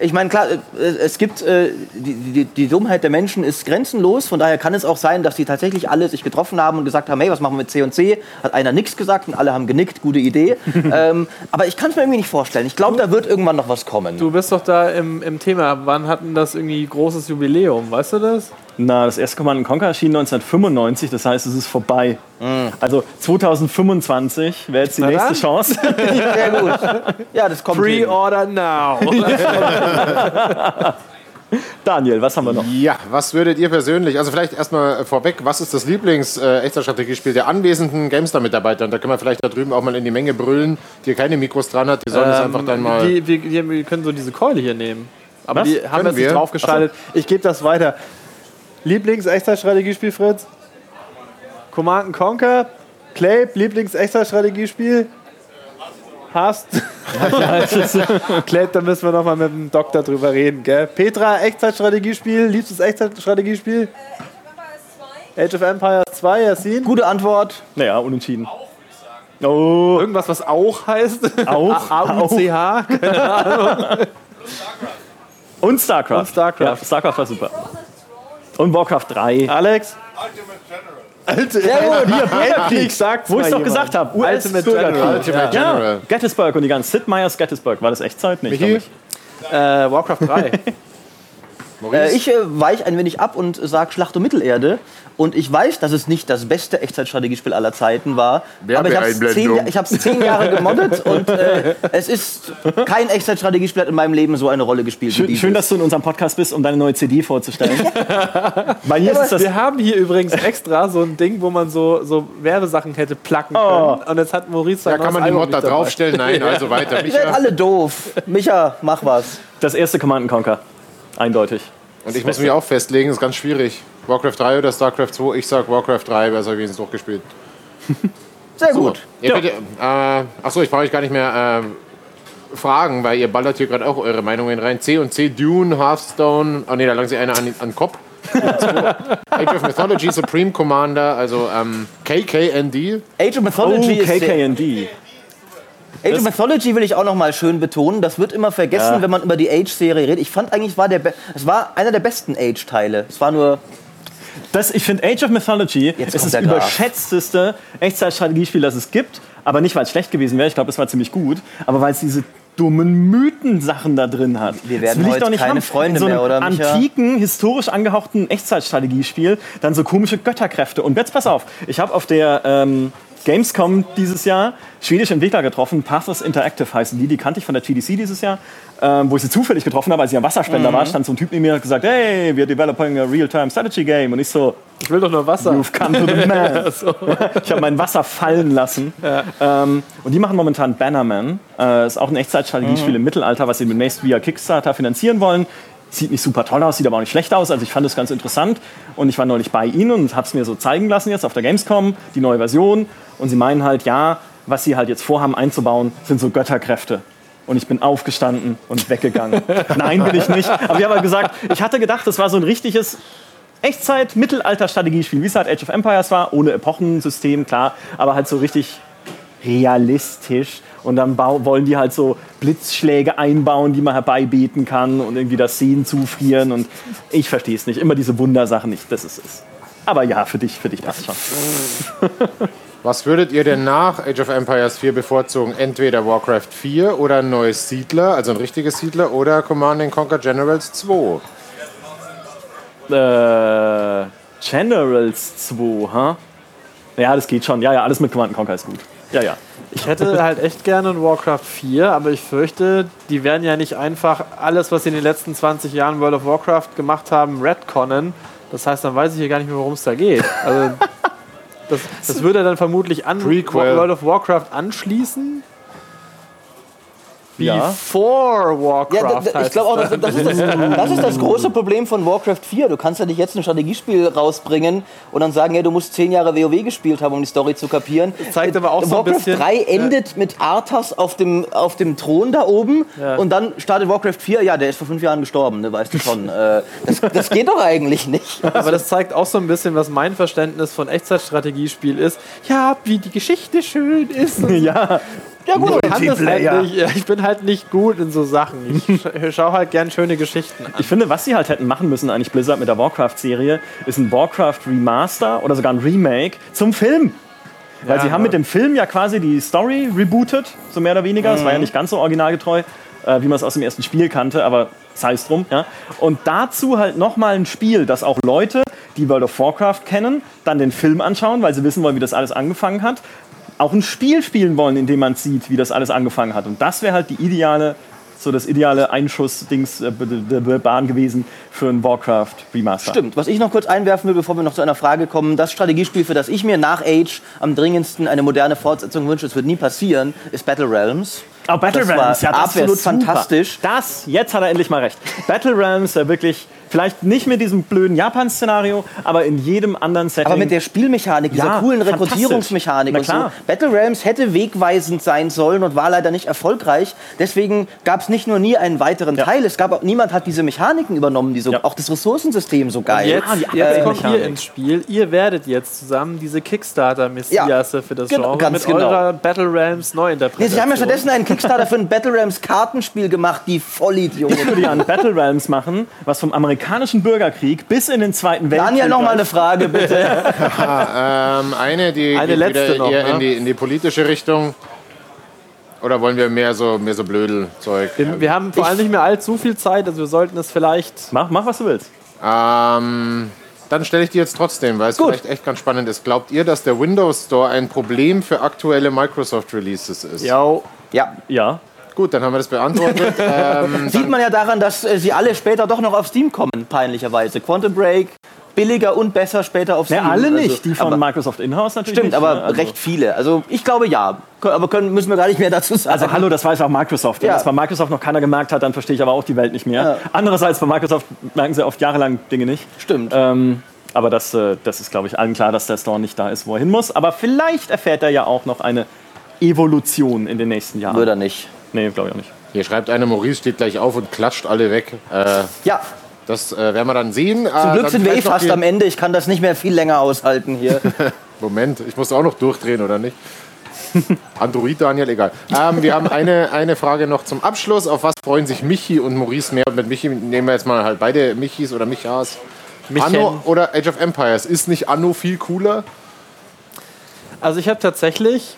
S1: ich meine, klar, äh, es gibt, äh, die, die, die Dummheit der Menschen ist grenzenlos, von daher kann es auch sein, dass die tatsächlich alle sich getroffen haben und gesagt haben, hey, was machen wir mit C und C? Hat einer nichts gesagt und alle haben genickt, gute Idee. ähm, aber ich kann es mir irgendwie nicht vorstellen. Ich glaube, da wird irgendwann noch was kommen.
S2: du bist doch da im, im Thema. Wann hatten das irgendwie großes Jubiläum? Weißt du das?
S3: Na, das erste Command Conquer erschien 1995, das heißt, es ist vorbei. Also 2025 wäre jetzt die
S2: Na
S3: nächste
S2: dann.
S3: Chance.
S1: Sehr gut. Ja, das kommt.
S2: Pre-order now.
S3: Daniel, was haben wir noch?
S4: Ja, was würdet ihr persönlich, also vielleicht erstmal vorweg, was ist das Lieblings-Echtzeitstrategiespiel der anwesenden GameStar-Mitarbeiter? Und da können wir vielleicht da drüben auch mal in die Menge brüllen, die keine Mikros dran hat, die sollen das einfach dann mal...
S2: Die, wir, wir, wir können so diese Keule hier nehmen. Aber
S3: Was?
S2: die haben nicht
S4: wir?
S2: draufgeschaltet. Ich gebe das weiter. Lieblings-Echtzeitstrategiespiel, Fritz? Command Conquer? Clay, Lieblings-Echtzeitstrategiespiel? Hast? Clay, da müssen wir nochmal mit dem Doktor drüber reden, gell? Petra, Echtzeitstrategiespiel? Liebstes Echtzeitstrategiespiel? Age of Empires 2, Yassin?
S1: Gute Antwort.
S3: Naja, unentschieden. Oh,
S2: Irgendwas, was auch heißt?
S3: Auch?
S2: A-U-C-H?
S3: und StarCraft.
S2: Und StarCraft.
S3: Ja, StarCraft war super. Und Warcraft 3.
S2: Alex? Alte,
S1: Sehr gut.
S3: Hier, Bürgerkrieg.
S2: sag's
S3: Wo ich doch
S2: jemand.
S3: gesagt habe,
S2: Ultimate General.
S4: Ultimate
S3: Ja,
S4: General.
S3: Gettysburg und die ganze Sid Meier's Gettysburg. War das Echtzeit? Nee, ich
S4: Michi?
S3: nicht.
S2: Äh, Warcraft 3.
S4: Maurice?
S1: Äh, ich äh, weich ein wenig ab und sage Schlacht um Mittelerde. Und ich weiß, dass es nicht das beste Echtzeitstrategiespiel aller Zeiten war. Aber ich habe es zehn, Ja- ich zehn Jahre gemoddet und äh, es ist kein Echtzeitstrategiespiel hat in meinem Leben so eine Rolle gespielt wie
S3: Schön, schön, dass du in unserem Podcast bist, um deine neue CD vorzustellen. Bei mir ist es das.
S2: Wir haben hier übrigens extra so ein Ding, wo man so, so Werbesachen hätte placken können.
S3: Oh.
S2: Und jetzt hat Maurice
S4: Da
S2: sein
S4: kann man die
S2: Album
S4: Mod da draufstellen? Nein, also weiter.
S1: Ihr seid
S4: Micha.
S1: alle doof. Micha, mach was.
S3: Das erste Command Conquer. Eindeutig.
S4: Und ich muss mich auch festlegen, das ist ganz schwierig. Warcraft 3 oder StarCraft 2? Ich sag Warcraft 3, besser wenigstens durchgespielt.
S1: Sehr gut.
S4: Ihr könnt, äh, achso, ich brauche euch gar nicht mehr äh, fragen, weil ihr ballert hier gerade auch eure Meinungen rein. C und C, Dune, Hearthstone. Oh ne, da langt sich einer an, an den Kopf. Age of Mythology, Supreme Commander, also ähm, KKND.
S1: Age of
S3: Oh,
S1: Mythology ist sehr,
S3: KKND.
S1: Age of Mythology will ich auch noch mal schön betonen. Das wird immer vergessen,
S3: Ja.
S1: wenn man über die Age-Serie redet. Ich fand eigentlich, war der es war einer der besten Age-Teile. Es war nur
S3: Das, ich finde Age of Mythology
S1: Jetzt
S3: ist
S1: kommt
S3: das
S1: der Graf.
S3: überschätzteste Echtzeitstrategiespiel, das es gibt. Aber nicht, weil es schlecht gewesen wäre, ich glaube, das war ziemlich gut, aber weil es diese dummen Mythensachen da drin hat.
S1: Wir
S3: Das
S1: werden
S3: will ich
S1: heute
S3: doch nicht
S1: keine
S3: haben.
S1: Freunde
S3: In so einem
S1: mehr, oder, Micha?
S3: antiken, historisch angehauchten Echtzeitstrategiespiel dann so komische Götterkräfte. Und jetzt pass auf, ich habe auf der ähm, Gamescom dieses Jahr schwedische Entwickler getroffen, Pathos Interactive heißen die, die kannte ich von der GDC dieses Jahr, ähm, wo ich sie zufällig getroffen habe, als ich am Wasserspender war, stand so ein Typ neben mir und hat gesagt, hey, we're developing a real-time strategy game. Und ich so,
S2: Ich will doch nur Wasser.
S3: You've come to the man. Ich habe mein Wasser fallen lassen. Ähm, und die machen momentan Bannerman. Äh, ist auch ein Echtzeitstrategiespiel im Mittelalter, was sie demnächst via Kickstarter finanzieren wollen. Sieht nicht super toll aus, sieht aber auch nicht schlecht aus. Also ich fand es ganz interessant. Und ich war neulich bei ihnen und habe es mir so zeigen lassen jetzt auf der Gamescom, die neue Version. Und sie meinen halt, ja, was sie halt jetzt vorhaben einzubauen, sind so Götterkräfte. Und ich bin aufgestanden und weggegangen. Nein, bin ich nicht. Aber ich habe halt gesagt, ich hatte gedacht, das war so ein richtiges Echtzeit-Mittelalter-Strategiespiel, wie es halt Age of Empires war, ohne Epochensystem, klar, aber halt so richtig realistisch. Und dann wollen die halt so Blitzschläge einbauen, die man herbeibeten kann und irgendwie das Sehen zufrieren. Und ich verstehe es nicht. Immer diese Wundersachen nicht, das ist es. Aber ja, für dich, für dich passt schon.
S4: Was würdet ihr denn nach Age of Empires 4 bevorzugen? Entweder Warcraft 4 oder ein neues Siedler, also ein richtiges Siedler, oder Command Conquer Generals 2?
S3: Äh, Generals 2, ha? Ja, das geht schon. Ja, ja, alles mit Command Conquer ist gut. Ja, ja.
S2: Ich hätte halt echt gerne ein Warcraft 4, aber ich fürchte, die werden ja nicht einfach alles, was sie in den letzten 20 Jahren World of Warcraft gemacht haben, retconnen. Das heißt, dann weiß ich hier gar nicht mehr, worum es da geht. Also, das, das würde dann vermutlich an
S4: Prequel.
S2: World of Warcraft anschließen.
S3: Ja.
S2: Before Warcraft.
S1: Ja, da, da, ich glaube auch, das, das, ist das, das ist das große Problem von Warcraft 4. Du kannst ja nicht jetzt ein Strategiespiel rausbringen und dann sagen, ja, du musst zehn Jahre WoW gespielt haben, um die Story zu kapieren.
S2: Das zeigt aber auch so ein
S1: Warcraft
S2: bisschen-
S1: 3 endet mit Arthas auf dem, auf dem Thron da oben
S2: Ja.
S1: und dann startet Warcraft 4. Ja, der ist vor fünf Jahren gestorben, ne, weißt du schon. Äh, das, geht doch eigentlich nicht.
S2: Aber das zeigt auch so ein bisschen, was mein Verständnis von Echtzeitstrategiespiel ist. Ja, wie die Geschichte schön ist.
S3: Ja,
S1: Ja, gut.
S2: ich kann das halt nicht. Ich bin halt nicht gut in so Sachen. Ich sch- schaue halt gern schöne Geschichten an.
S3: Ich finde, was sie halt hätten machen müssen, eigentlich Blizzard mit der Warcraft-Serie, ist ein Warcraft Remaster oder sogar ein Remake zum Film. Weil
S2: Ja,
S3: sie haben mit dem Film ja quasi die Story rebootet, so mehr oder weniger. Es war ja nicht ganz so originalgetreu, äh, wie man es aus dem ersten Spiel kannte, aber sei es drum. Ja? Und dazu halt nochmal ein Spiel, das auch Leute, die World of Warcraft kennen, dann den Film anschauen, weil sie wissen wollen, wie das alles angefangen hat. Auch ein Spiel spielen wollen, in dem man sieht, wie das alles angefangen hat. Und das wäre halt die ideale, so das ideale Einschuss-Dings, äh, Bahn gewesen für ein Warcraft Remaster.
S1: Stimmt. Was ich noch kurz einwerfen will, bevor wir noch zu einer Frage kommen, das Strategiespiel, für das ich mir nach Age am dringendsten eine moderne Fortsetzung wünsche, es wird nie passieren, ist Battle Realms.
S3: Oh, Battle
S1: Das war
S3: Realms, ja, das
S1: absolut fantastisch.
S3: Das, jetzt hat er endlich mal recht. Battle Realms wäre wirklich, vielleicht nicht mit diesem blöden Japan-Szenario, aber in jedem anderen Setting.
S1: Aber mit der Spielmechanik, dieser
S3: Ja,
S1: coolen. Rekrutierungsmechanik und so. Battle Realms hätte wegweisend sein sollen und war leider nicht erfolgreich. Deswegen gab es nicht nur nie einen weiteren
S3: Ja.
S1: Teil, es gab auch, niemand hat diese Mechaniken übernommen, die so,
S3: Ja.
S1: auch das Ressourcensystem so geil.
S2: Jetzt,
S3: die
S2: jetzt
S3: Abwehrmechanik.
S2: kommt ihr ins Spiel. Ihr werdet jetzt zusammen diese Kickstarter-Messiasse für das
S1: Genau,
S2: Genre
S1: ganz
S2: mit
S1: genau.
S2: eurer Battle Realms
S1: Nee,
S2: Neuinterpretation.
S1: sie haben ja stattdessen einen Kickstarter für ein Battle Realms Kartenspiel gemacht, die Vollidioten.
S3: Ich würde ja ein Battle Realms machen, was vom amerikanischen Bürgerkrieg bis in den Zweiten Weltkrieg.
S1: Daniel, noch mal eine. Frage, bitte.
S4: Ähm, eine, die
S2: Eine
S4: geht
S2: letzte
S4: wieder
S2: noch,
S4: eher
S2: ne?
S4: in, die, in die politische Richtung. Oder wollen wir mehr so, mehr so Blödelzeug?
S2: wir, wir haben vor allem nicht mehr allzu viel Zeit, also wir sollten es vielleicht.
S3: Mach, mach, was du willst.
S4: Ähm, dann stelle ich die jetzt trotzdem, weil es
S1: Gut.
S4: vielleicht echt ganz spannend ist. Glaubt ihr, dass der Windows Store ein Problem für aktuelle Microsoft Releases ist?
S2: Ja,
S1: Ja.
S3: Ja.
S4: Gut, dann haben wir das beantwortet. ähm,
S1: Sieht man ja daran, dass äh, sie alle später doch noch auf Steam kommen, peinlicherweise. Quantum Break, billiger und besser später auf Steam.
S3: Ja, alle
S1: Also,
S3: nicht. Die von
S1: aber,
S3: Microsoft Inhouse natürlich
S1: Stimmt,
S3: nicht.
S1: aber
S3: ne? Also-
S1: recht viele. Also ich glaube ja. Aber können, müssen wir gar nicht mehr dazu sagen.
S3: Also hallo, das weiß auch Microsoft. Wenn
S1: Ja.
S3: das bei Microsoft noch keiner gemerkt hat, dann verstehe ich aber auch die Welt nicht mehr.
S1: Ja.
S3: Andererseits bei Microsoft merken sie oft jahrelang Dinge nicht.
S1: Stimmt.
S3: Ähm, aber das, äh, das ist, glaube ich, allen klar, dass der Store nicht da ist, wo er hin muss. Aber vielleicht erfährt er ja auch noch eine Evolution in den nächsten Jahren.
S1: Würde er nicht.
S3: Nee, glaube ich auch nicht.
S4: hier schreibt einer, Maurice steht gleich auf und klatscht alle weg. Äh,
S1: Ja,
S4: das äh, werden wir dann sehen.
S1: zum Glück sind wir eh fast am Ende. Ich kann das nicht mehr viel länger aushalten hier.
S4: Moment, ich muss auch noch durchdrehen, oder nicht? Android, Daniel, egal. Ähm, wir haben eine, eine Frage noch zum Abschluss. Auf was freuen sich Michi und Maurice mehr? Und mit Michi nehmen wir jetzt mal halt beide Michis oder Michas. Anno oder Age of Empires? Ist nicht Anno viel cooler?
S2: Also ich habe tatsächlich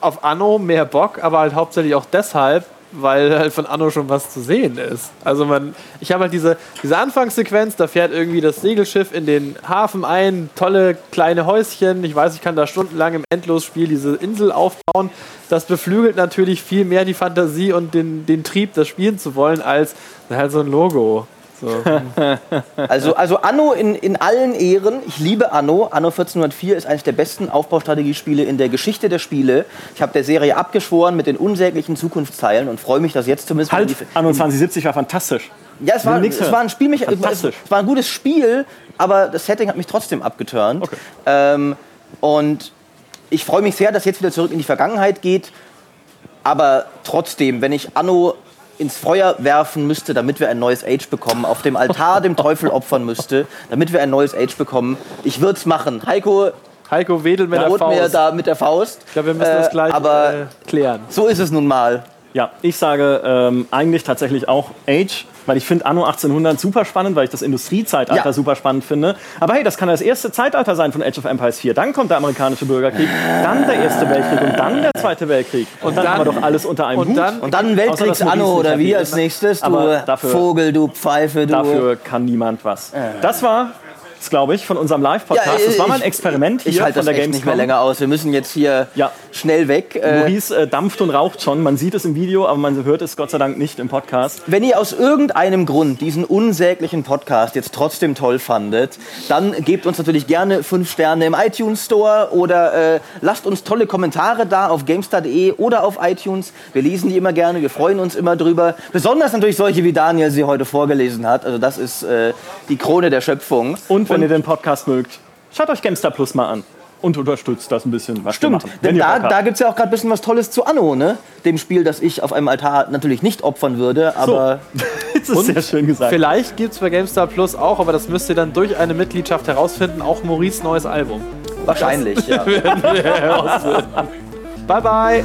S2: auf Anno mehr Bock, aber halt hauptsächlich auch deshalb, weil halt von Anno schon was zu sehen ist. Also man, ich habe halt diese, diese Anfangssequenz, da fährt irgendwie das Segelschiff in den Hafen ein, tolle kleine Häuschen. Ich weiß, ich kann da stundenlang im Endlosspiel diese Insel aufbauen. Das beflügelt natürlich viel mehr die Fantasie und den, den Trieb, das spielen zu wollen, als halt so ein Logo. So.
S1: Also, also Anno in, in allen Ehren. Ich liebe Anno. Anno 1404 ist eines der besten Aufbaustrategiespiele in der Geschichte der Spiele. Ich habe der Serie abgeschworen mit den unsäglichen Zukunftsteilen und freue mich, dass jetzt zumindest...
S3: Halt, Anno 2070 war fantastisch.
S1: Ja, es war, es war ein Spiel, mich, es,
S3: Fantastisch.
S1: es war ein gutes Spiel, aber das Setting hat mich trotzdem abgeturnt.
S3: Okay.
S1: Ähm, und ich freue mich sehr, dass jetzt wieder zurück in die Vergangenheit geht. Aber trotzdem, wenn ich Anno ins Feuer werfen müsste, damit wir ein neues Age bekommen, auf dem Altar dem Teufel opfern müsste, damit wir ein neues Age bekommen, ich würde es machen. Heiko
S2: Heiko wedelt mit der
S1: droht mir
S2: Faust.
S1: da mit der Faust.
S2: ich glaube, wir müssen
S1: Äh,
S2: das gleich
S1: aber
S2: äh, klären.
S1: so ist es nun mal.
S3: Ja, ich sage ähm, eigentlich tatsächlich auch Age, weil ich finde Anno 1800 super spannend, weil ich das Industriezeitalter
S1: Ja.
S3: super spannend finde. Aber hey, das kann das erste Zeitalter sein von Age of Empires 4. Dann kommt der amerikanische Bürgerkrieg, dann der Erste Weltkrieg und dann der Zweite Weltkrieg. Und dann,
S2: dann-
S3: haben wir doch alles unter einem
S2: und
S3: Hut.
S2: dann-
S1: Und dann Weltkriegs-Anno
S3: Maurice
S1: oder wie als nächstes, du
S3: Aber dafür-
S1: Vogel, du Pfeife, du.
S3: Dafür kann niemand was. Das war glaube ich, von unserem Live-Podcast.
S1: Ja,
S3: das war mal ein Experiment hier
S1: Ich halte
S3: von
S1: das
S3: der
S1: echt nicht mehr
S3: Gamescom.
S1: länger aus. Wir müssen jetzt hier
S3: Ja.
S1: schnell weg. Äh,
S3: Maurice äh, dampft und raucht schon. Man sieht es im Video, aber man hört es Gott sei Dank nicht im Podcast.
S1: Wenn ihr aus irgendeinem Grund diesen unsäglichen Podcast jetzt trotzdem toll fandet, dann gebt uns natürlich gerne fünf Sterne im iTunes Store oder äh, lasst uns tolle Kommentare da auf gamestar.de oder auf iTunes. Wir lesen die immer gerne, wir freuen uns immer drüber. Besonders natürlich solche, wie Daniel sie heute vorgelesen hat. Also das ist äh, die Krone der Schöpfung.
S3: Und wenn ihr den Podcast mögt, schaut euch Gamestar Plus mal an. Und unterstützt das ein bisschen, was
S1: Stimmt,
S3: machen.
S1: Denn da, da gibt es ja auch gerade ein bisschen was Tolles zu Anno, ne? Dem Spiel, das ich auf einem Altar natürlich nicht opfern würde, aber
S3: das ist sehr schön gesagt.
S2: Vielleicht gibt es bei GameStar Plus auch, aber das müsst ihr dann durch eine Mitgliedschaft herausfinden, auch Maurice neues Album.
S1: wahrscheinlich, ja.
S2: Bye bye!